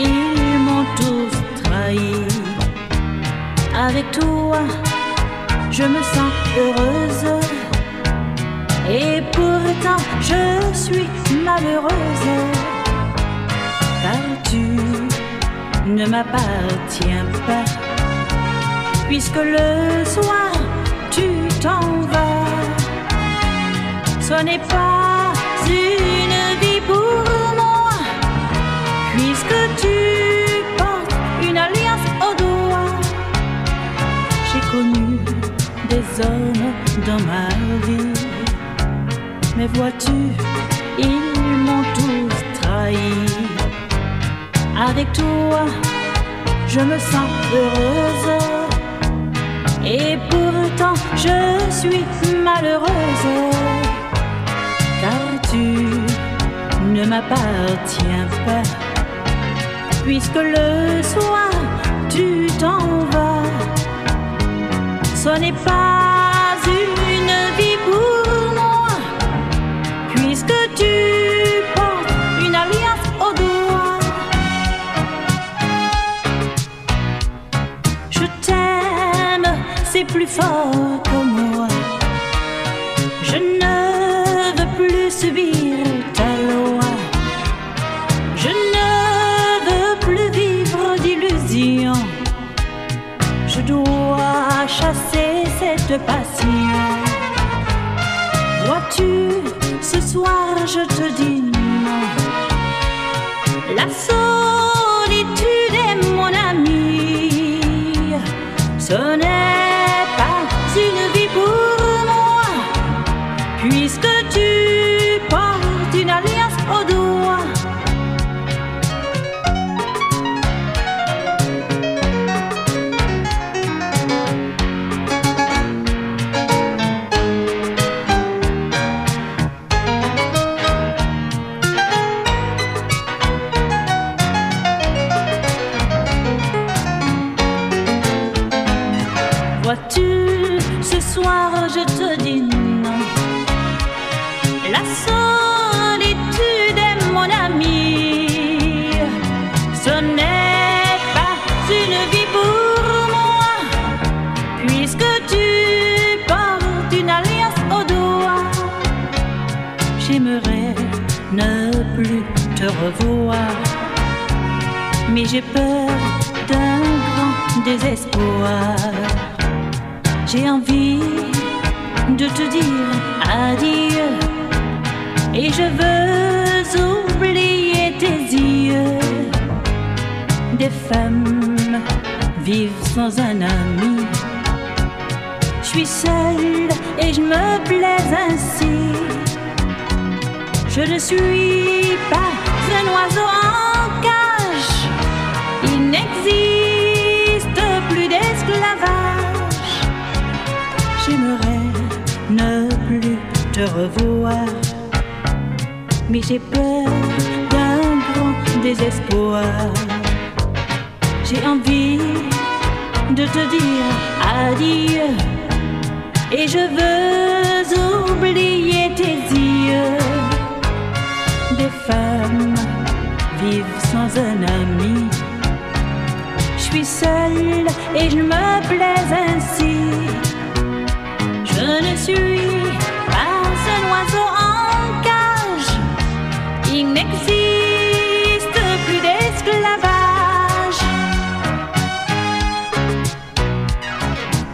ils m'ont tous trahi. Avec toi, je me sens heureuse. Et pourtant, je suis malheureuse. Car tu ne m'appartiens pas. Puisque le soir, tu t'en vas. Ce n'est pas une vie pour moi, puisque tu portes une alliance au doigt. J'ai connu des hommes dans ma vie, mais vois-tu, ils m'ont tous trahi. Avec toi, je me sens heureuse. Et pourtant je suis malheureuse car tu ne m'appartiens pas? Puisque le soir tu t'en vas, ce n'est pas une vie pour moi. Puisque tu portes une alliance au doigt, je t'aime, c'est plus fort subir ta loi. Je ne veux plus vivre d'illusions. Je dois chasser cette passion. Vois-tu, ce soir je te dis non. La solitude j'ai peur d'un grand désespoir. J'ai envie de te dire adieu. Et je veux oublier tes yeux. Des femmes vivent sans un ami. Je suis seule et je me plais ainsi. Je ne suis pas un oiseau en n'existe plus d'esclavage. J'aimerais ne plus te revoir. Mais j'ai peur d'un grand désespoir. J'ai envie de te dire adieu. Et je veux oublier tes yeux. Des femmes vivent sans un ami. Suis et je me plais ainsi. Je ne suis pas un oiseau en cage. Il n'existe plus d'esclavage.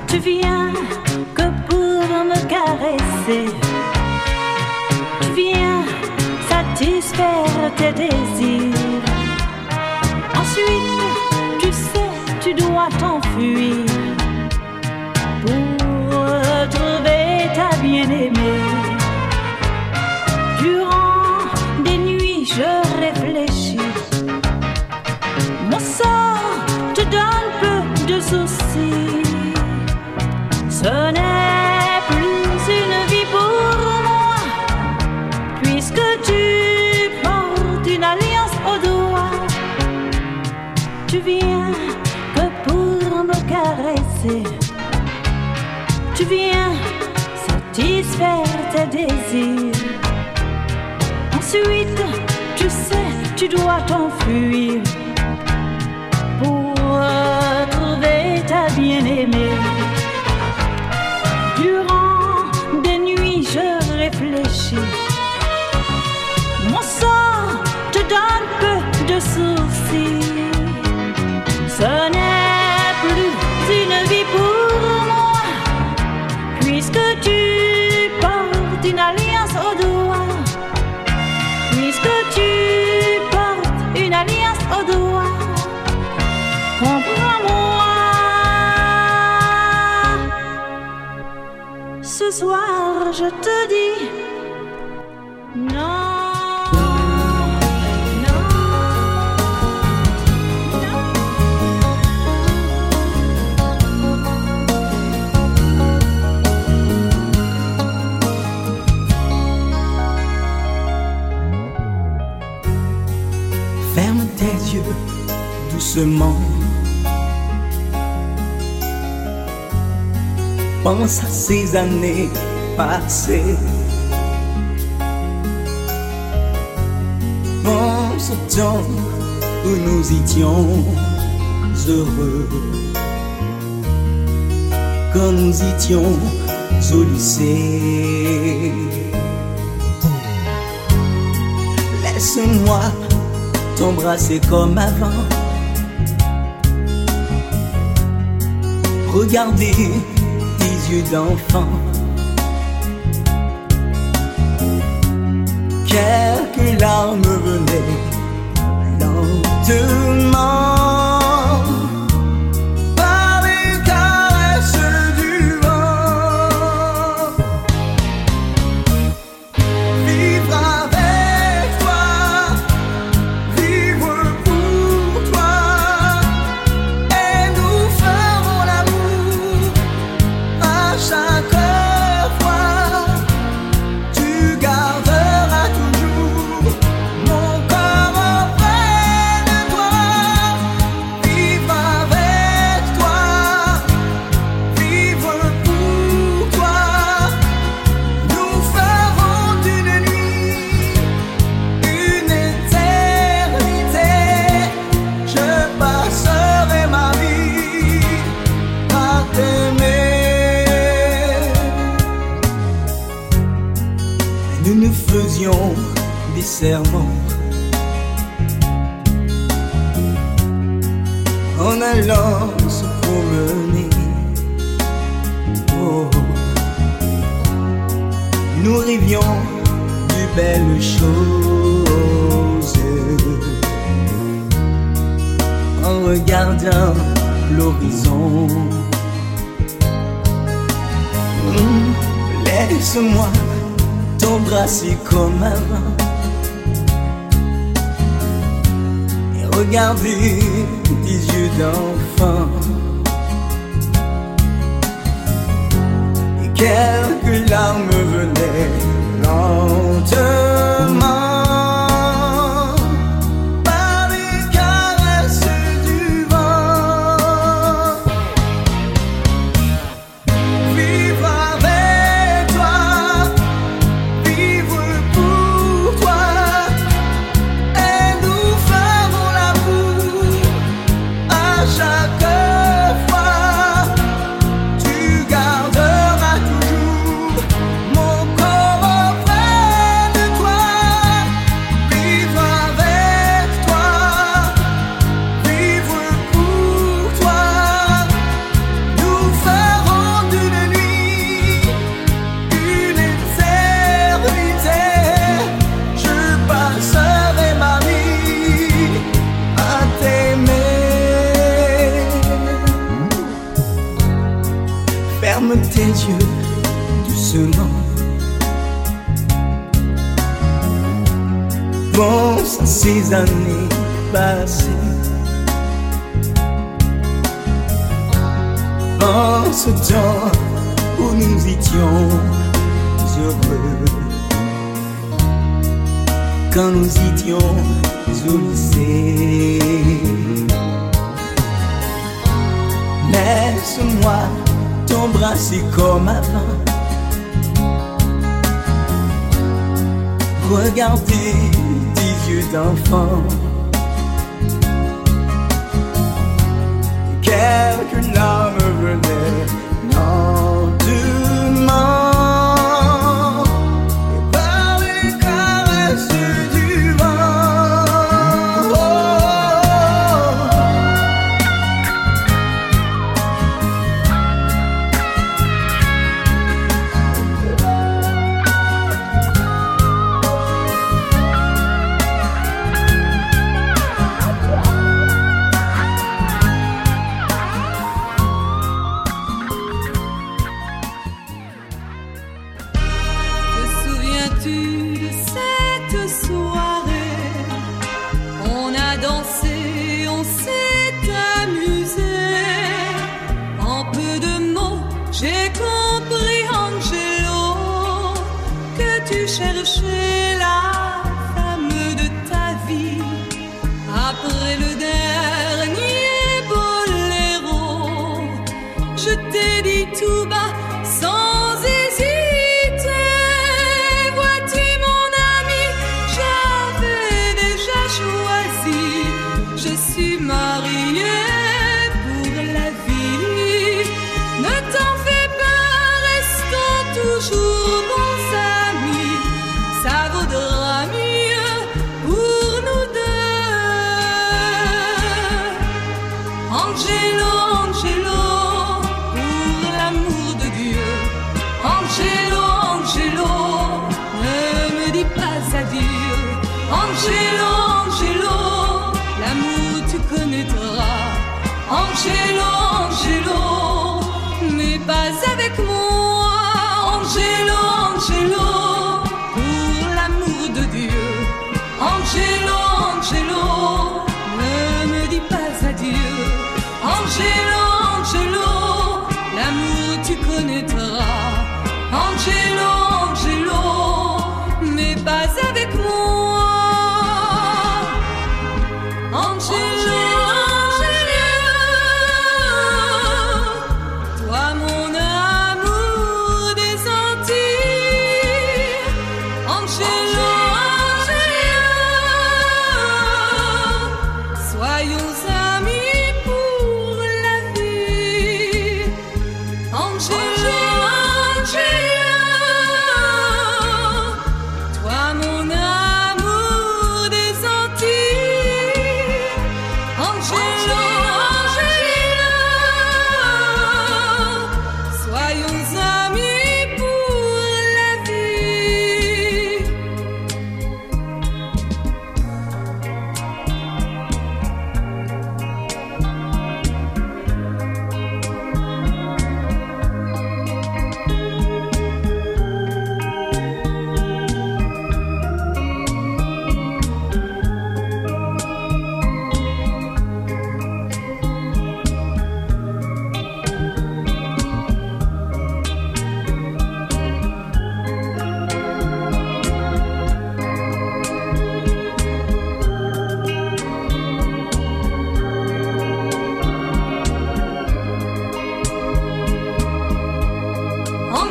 Tu viens que pour me caresser. Tu viens satisfaire tes désirs. Ensuite, dois Ensuite, tu sais, tu dois t'enfuir pour retrouver ta bien-aimée. Je te dis non. Ferme tes yeux doucement. Pense à ces années passées. Pense au temps où nous étions heureux. Quand nous étions au lycée. Laisse-moi t'embrasser comme avant. Regarder tes yeux d'enfant. Quelques larmes venaient lentement. Regardant l'horizon. Laisse-moi t'embrasser comme avant et regarder tes yeux d'enfant. Et quelques larmes venaient lentement. Ces années passées. En ce temps où nous étions heureux, quand nous étions au lycée. Laisse-moi t'embrasser comme avant. Regardez yeux d'enfant. Quelques larmes venaient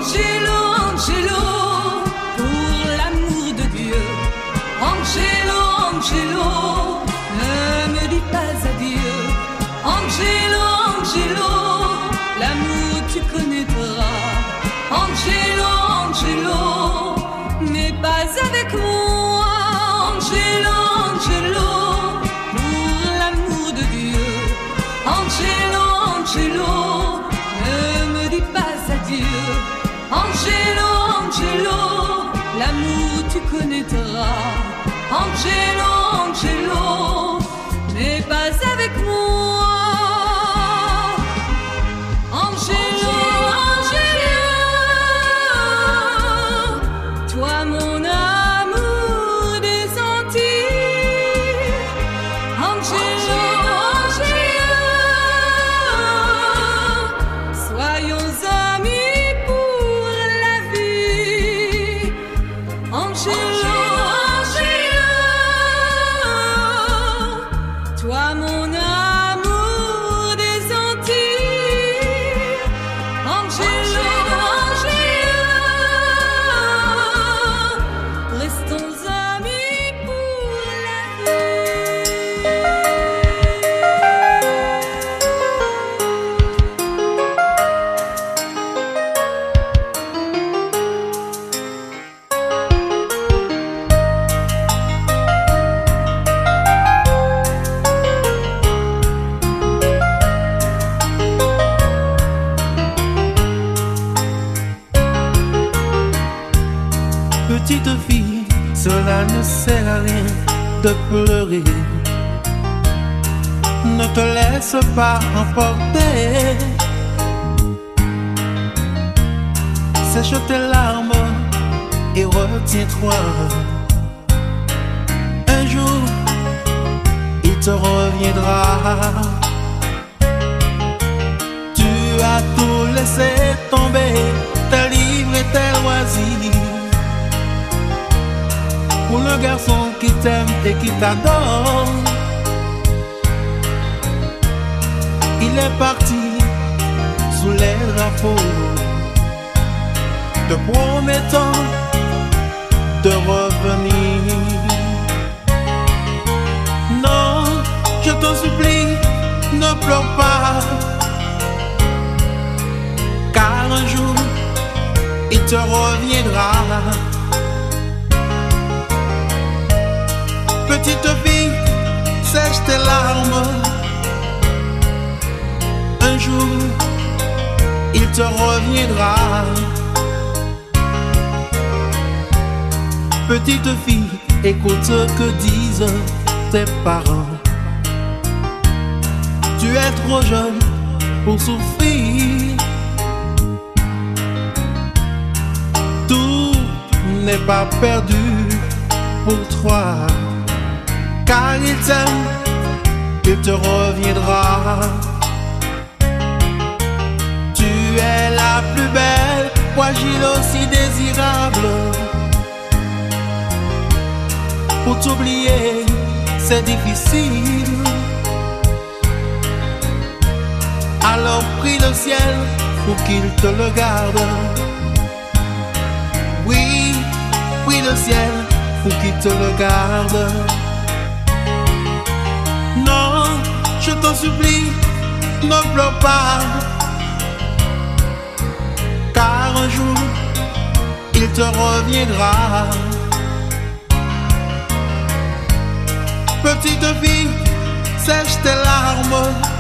Angelo, Angelo, pour l'amour de Dieu. Angelo, Angelo, tu connaîtras. Angelo, Angelo, laisse pas emporter. Sèche tes larmes et retiens-toi. Un jour, il te reviendra. Tu as tout laissé tomber, tes livres et tes loisirs pour le garçon qui t'aime et qui t'adore. Il est parti sous les drapeaux, te promettant de revenir. Non, je t'en supplie, ne pleure pas, car un jour il te reviendra. Petite fille, sèche tes larmes. Il te reviendra. Petite fille, écoute ce que disent tes parents. Tu es trop jeune pour souffrir. Tout n'est pas perdu pour toi car il t'aime, il te reviendra. Plus belle, fragile aussi désirable. Pour t'oublier, c'est difficile. Alors prie le ciel pour qu'il te le garde. Oui, prie le ciel pour qu'il te le garde. Non, je t'en supplie, ne pleure pas. Un jour, il te reviendra. Petite fille, sèche tes larmes.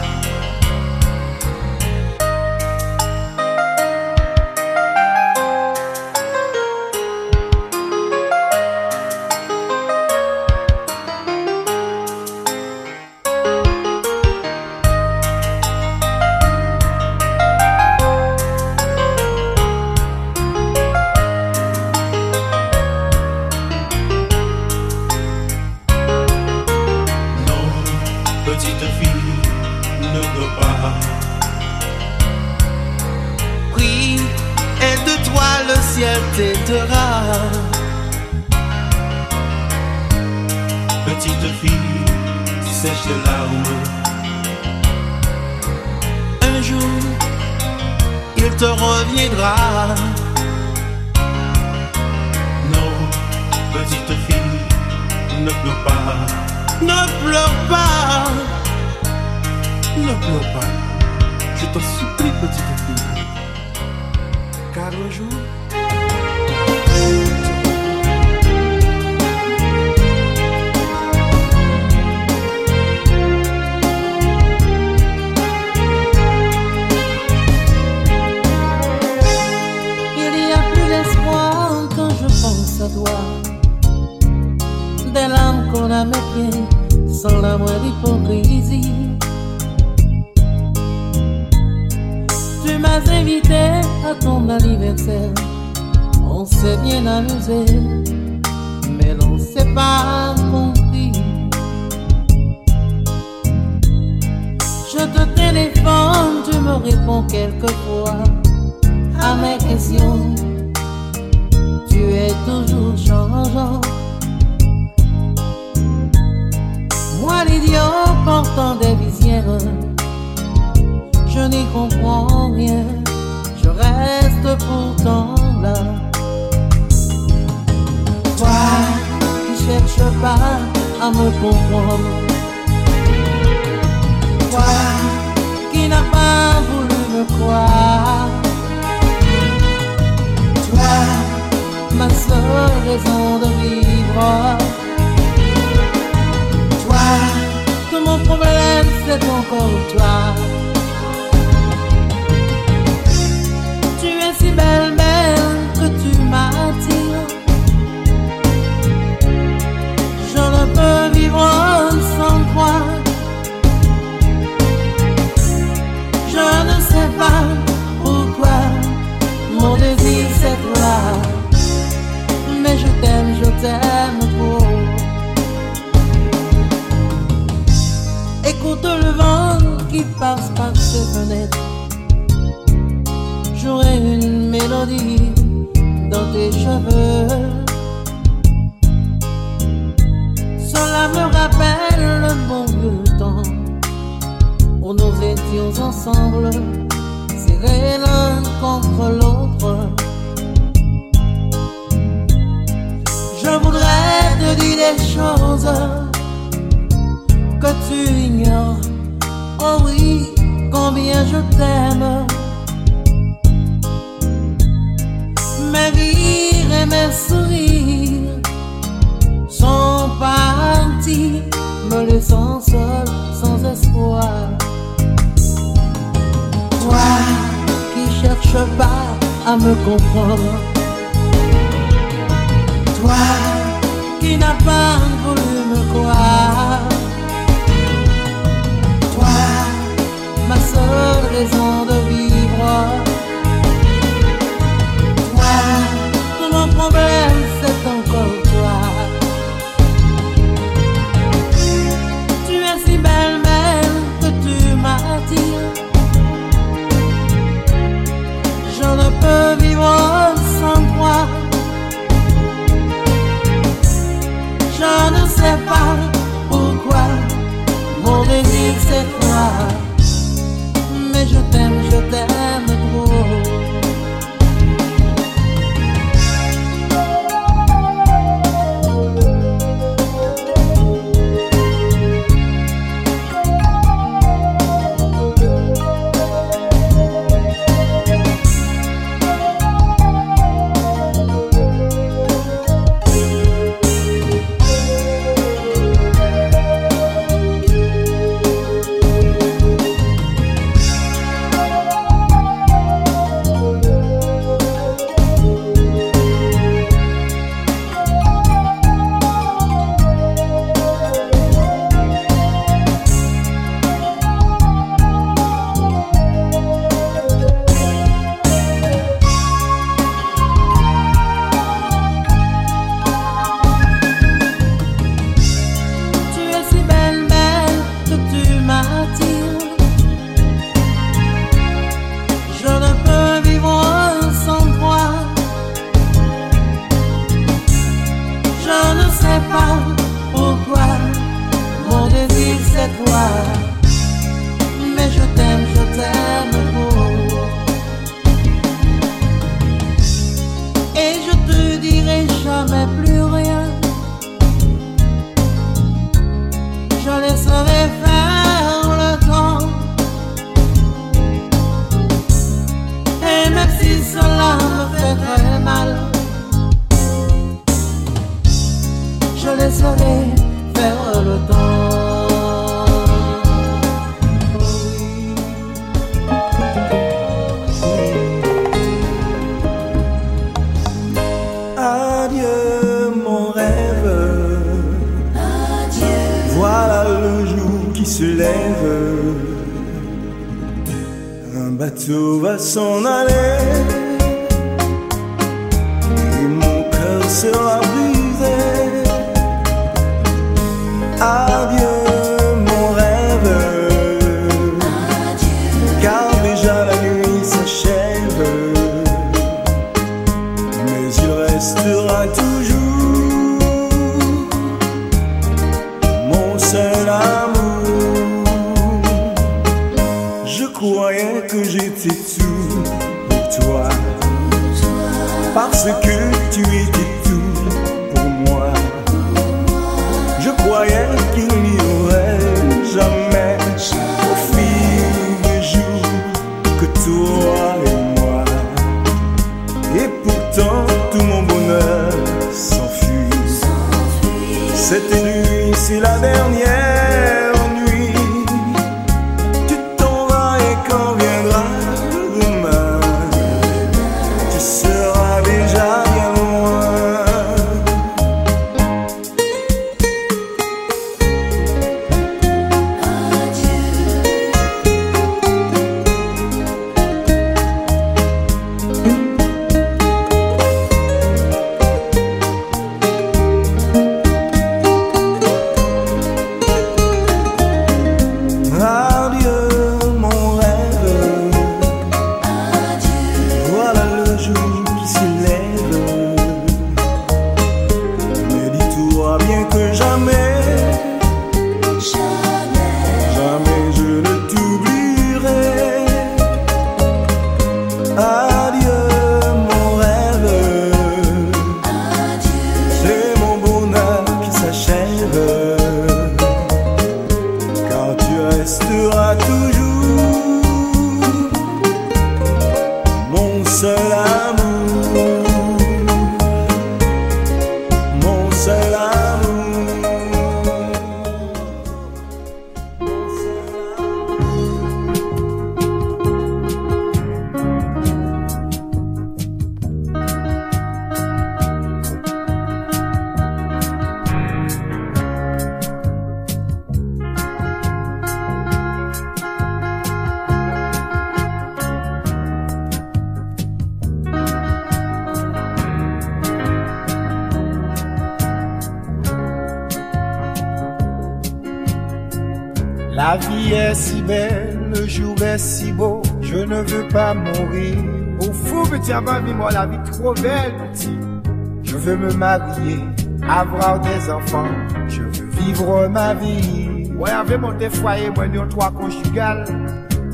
Je veux me marier, avoir des enfants, je veux vivre ma vie. Ouais, avec mon des foyers, moi, nous trois conjugales.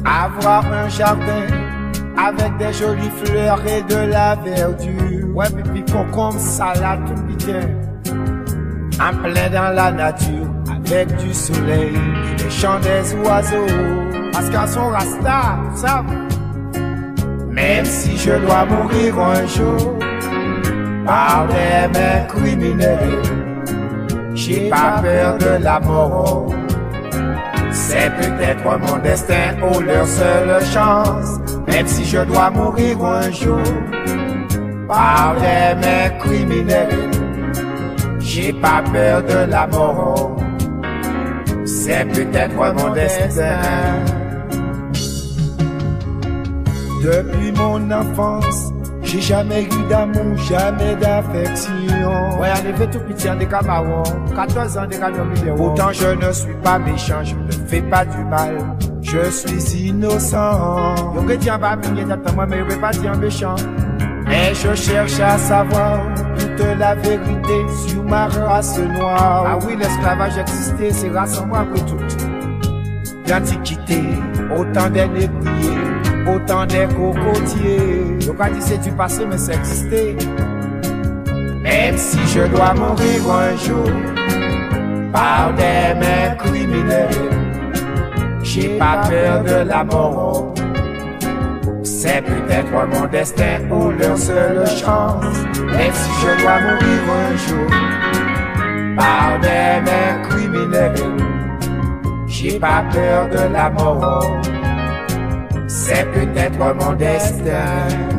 Avoir un jardin, avec des jolies fleurs et de la verdure. Ouais, pipi, concombre, salade, tout bien. En plein dans la nature, avec du soleil et les chants des oiseaux. Parce qu'à son rasta, ça. Même si je dois mourir un jour, par des mains criminelles, j'ai pas peur de la mort. C'est peut-être mon destin ou leur seule chance, même si je dois mourir un jour, par des mains criminelles. J'ai pas peur de la mort, c'est peut-être mon destin. Depuis mon enfance, j'ai jamais eu d'amour, jamais d'affection. Ouais, arrivé tout petit en des camarons, 14 ans des Pourtant, je ne suis pas méchant, je ne fais pas du mal. Je suis innocent. Yo que tiens pas mignon moi, mais yo pas dire méchant. Mais je cherche à savoir toute la vérité sur ma race noire. Ah oui, l'esclavage existait, c'est race en moi que tout. L'antiquité, autant des négriers, autant des cocotiers. Donc a dit c'est du passé, mais ça existait. Même si je dois mourir un jour par des mains criminelles, j'ai pas peur de la mort. C'est peut-être mon destin ou leur seule chance. Mais si je dois mourir un jour par des mains criminelles, j'ai pas peur de la mort. C'est peut-être mon destin.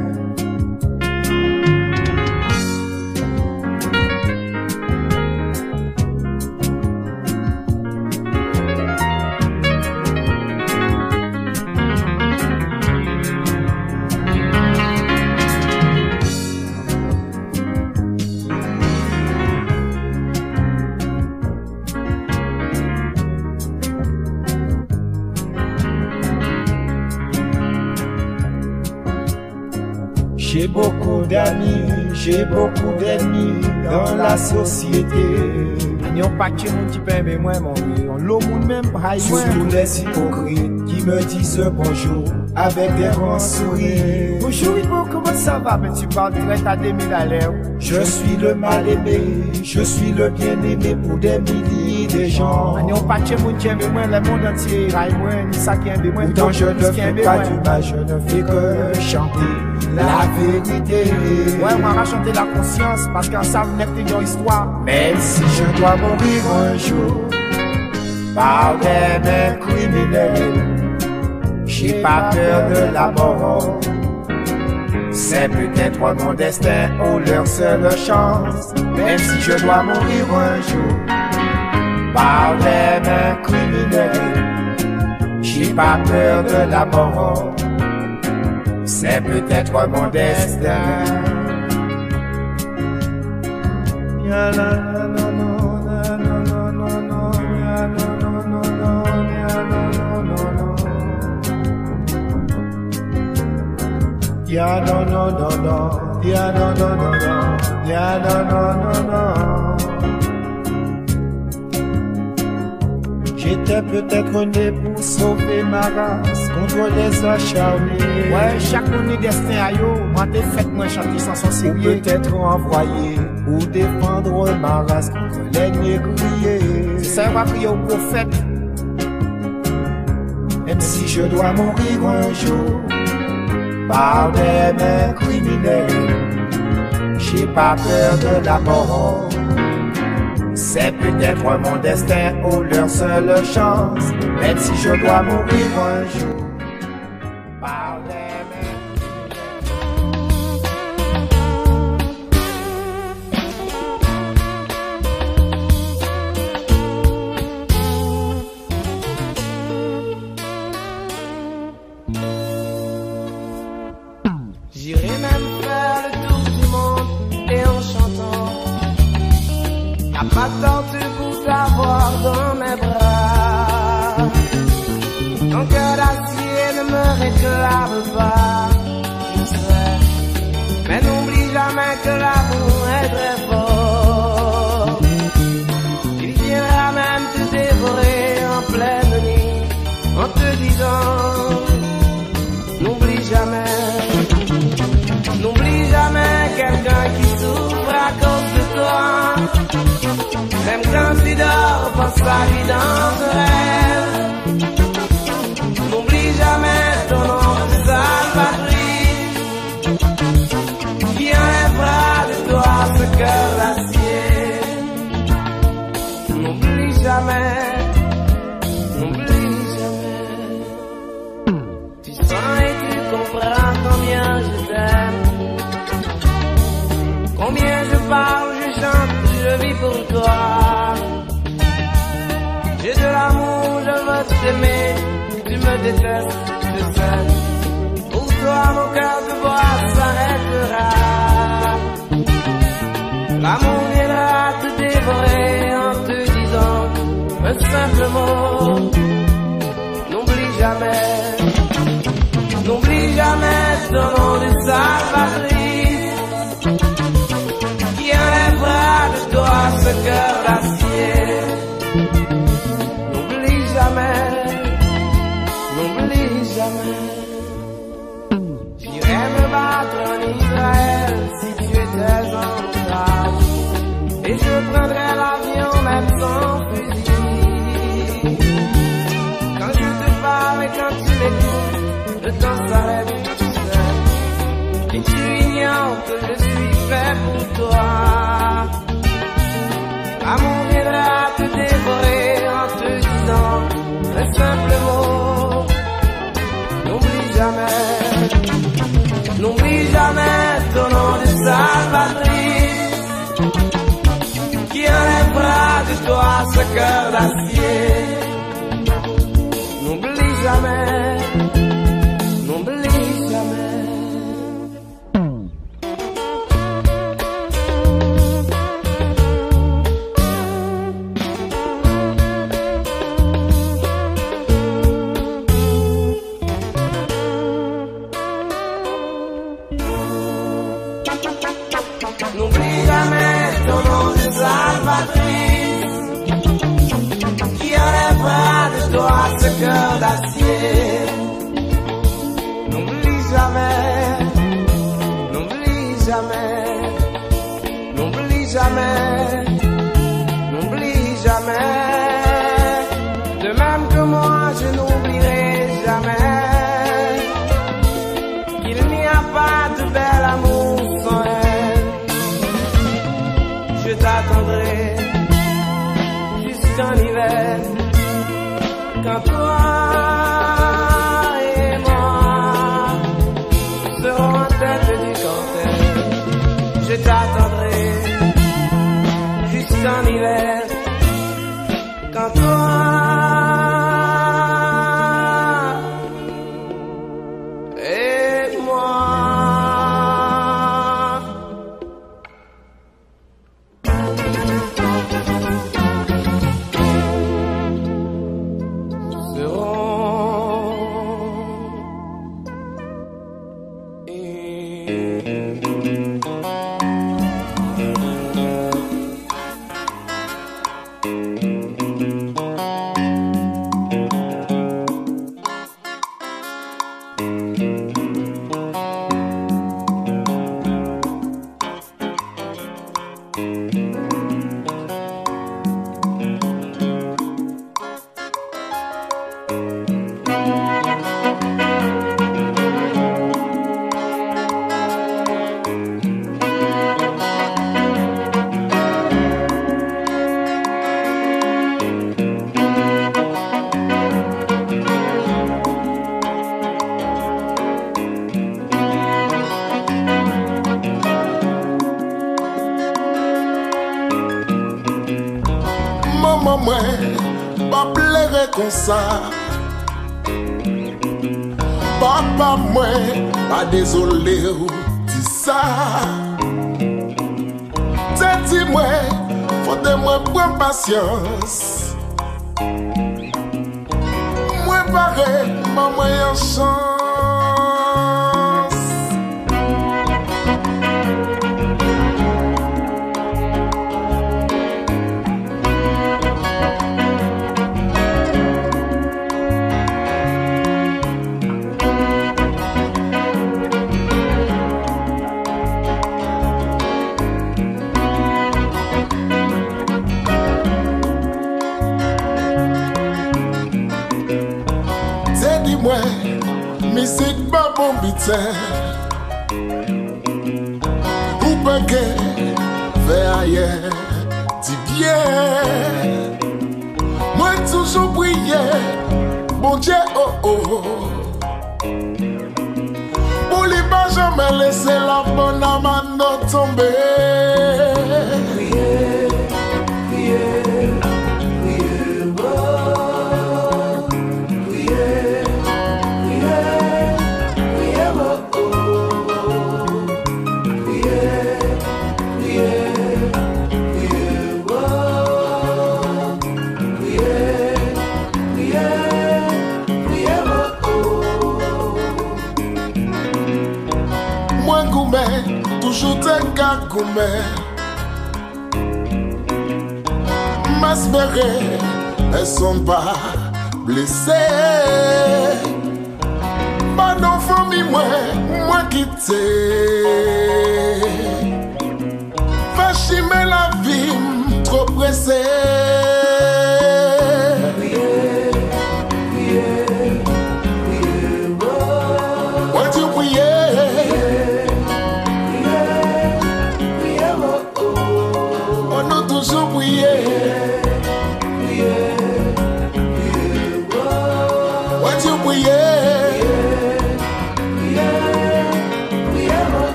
J'ai beaucoup d'ennemis dans la société. N'y a pas que mon petit mais moi, mon vieux. L'eau, monde même, pas Surtout les hypocrites qui me disent bonjour avec des grands sourires. Bonjour, Ibo, comment ça va? Mais tu parles direct à 2000 à l'heure. Je suis le mal-aimé, je suis le bien-aimé pour des milliers de gens. N'y a pas que mon petit mais moi, le monde entier, raille moi, ni qui aime moi. Pourtant, je ne fais pas du mal, je ne fais que chanter la vérité. Ouais, on va chanter la conscience parce qu'un ça n'est une histoire. Même si je dois mourir un jour par des mains criminelles, j'ai pas peur de la mort. C'est peut-être mon destin ou leur seule chance. Même si je dois mourir un jour par des mains criminelles, j'ai pas peur de la mort c'est peut-être mon destin. Ya no no. J'étais peut-être né pour sauver ma race contre les acharnés. Ouais, chaque monde destin à yo, moi t'es fait moi chanter sans son sérieux. Ou peut-être envoyé pour défendre ma race contre les négriers. Ça va prier au prophète. Même si je dois mourir un jour par des mains criminelles, j'ai pas peur de la mort. C'est peut-être mon destin ou leur seule chance, même si je dois mourir un jour.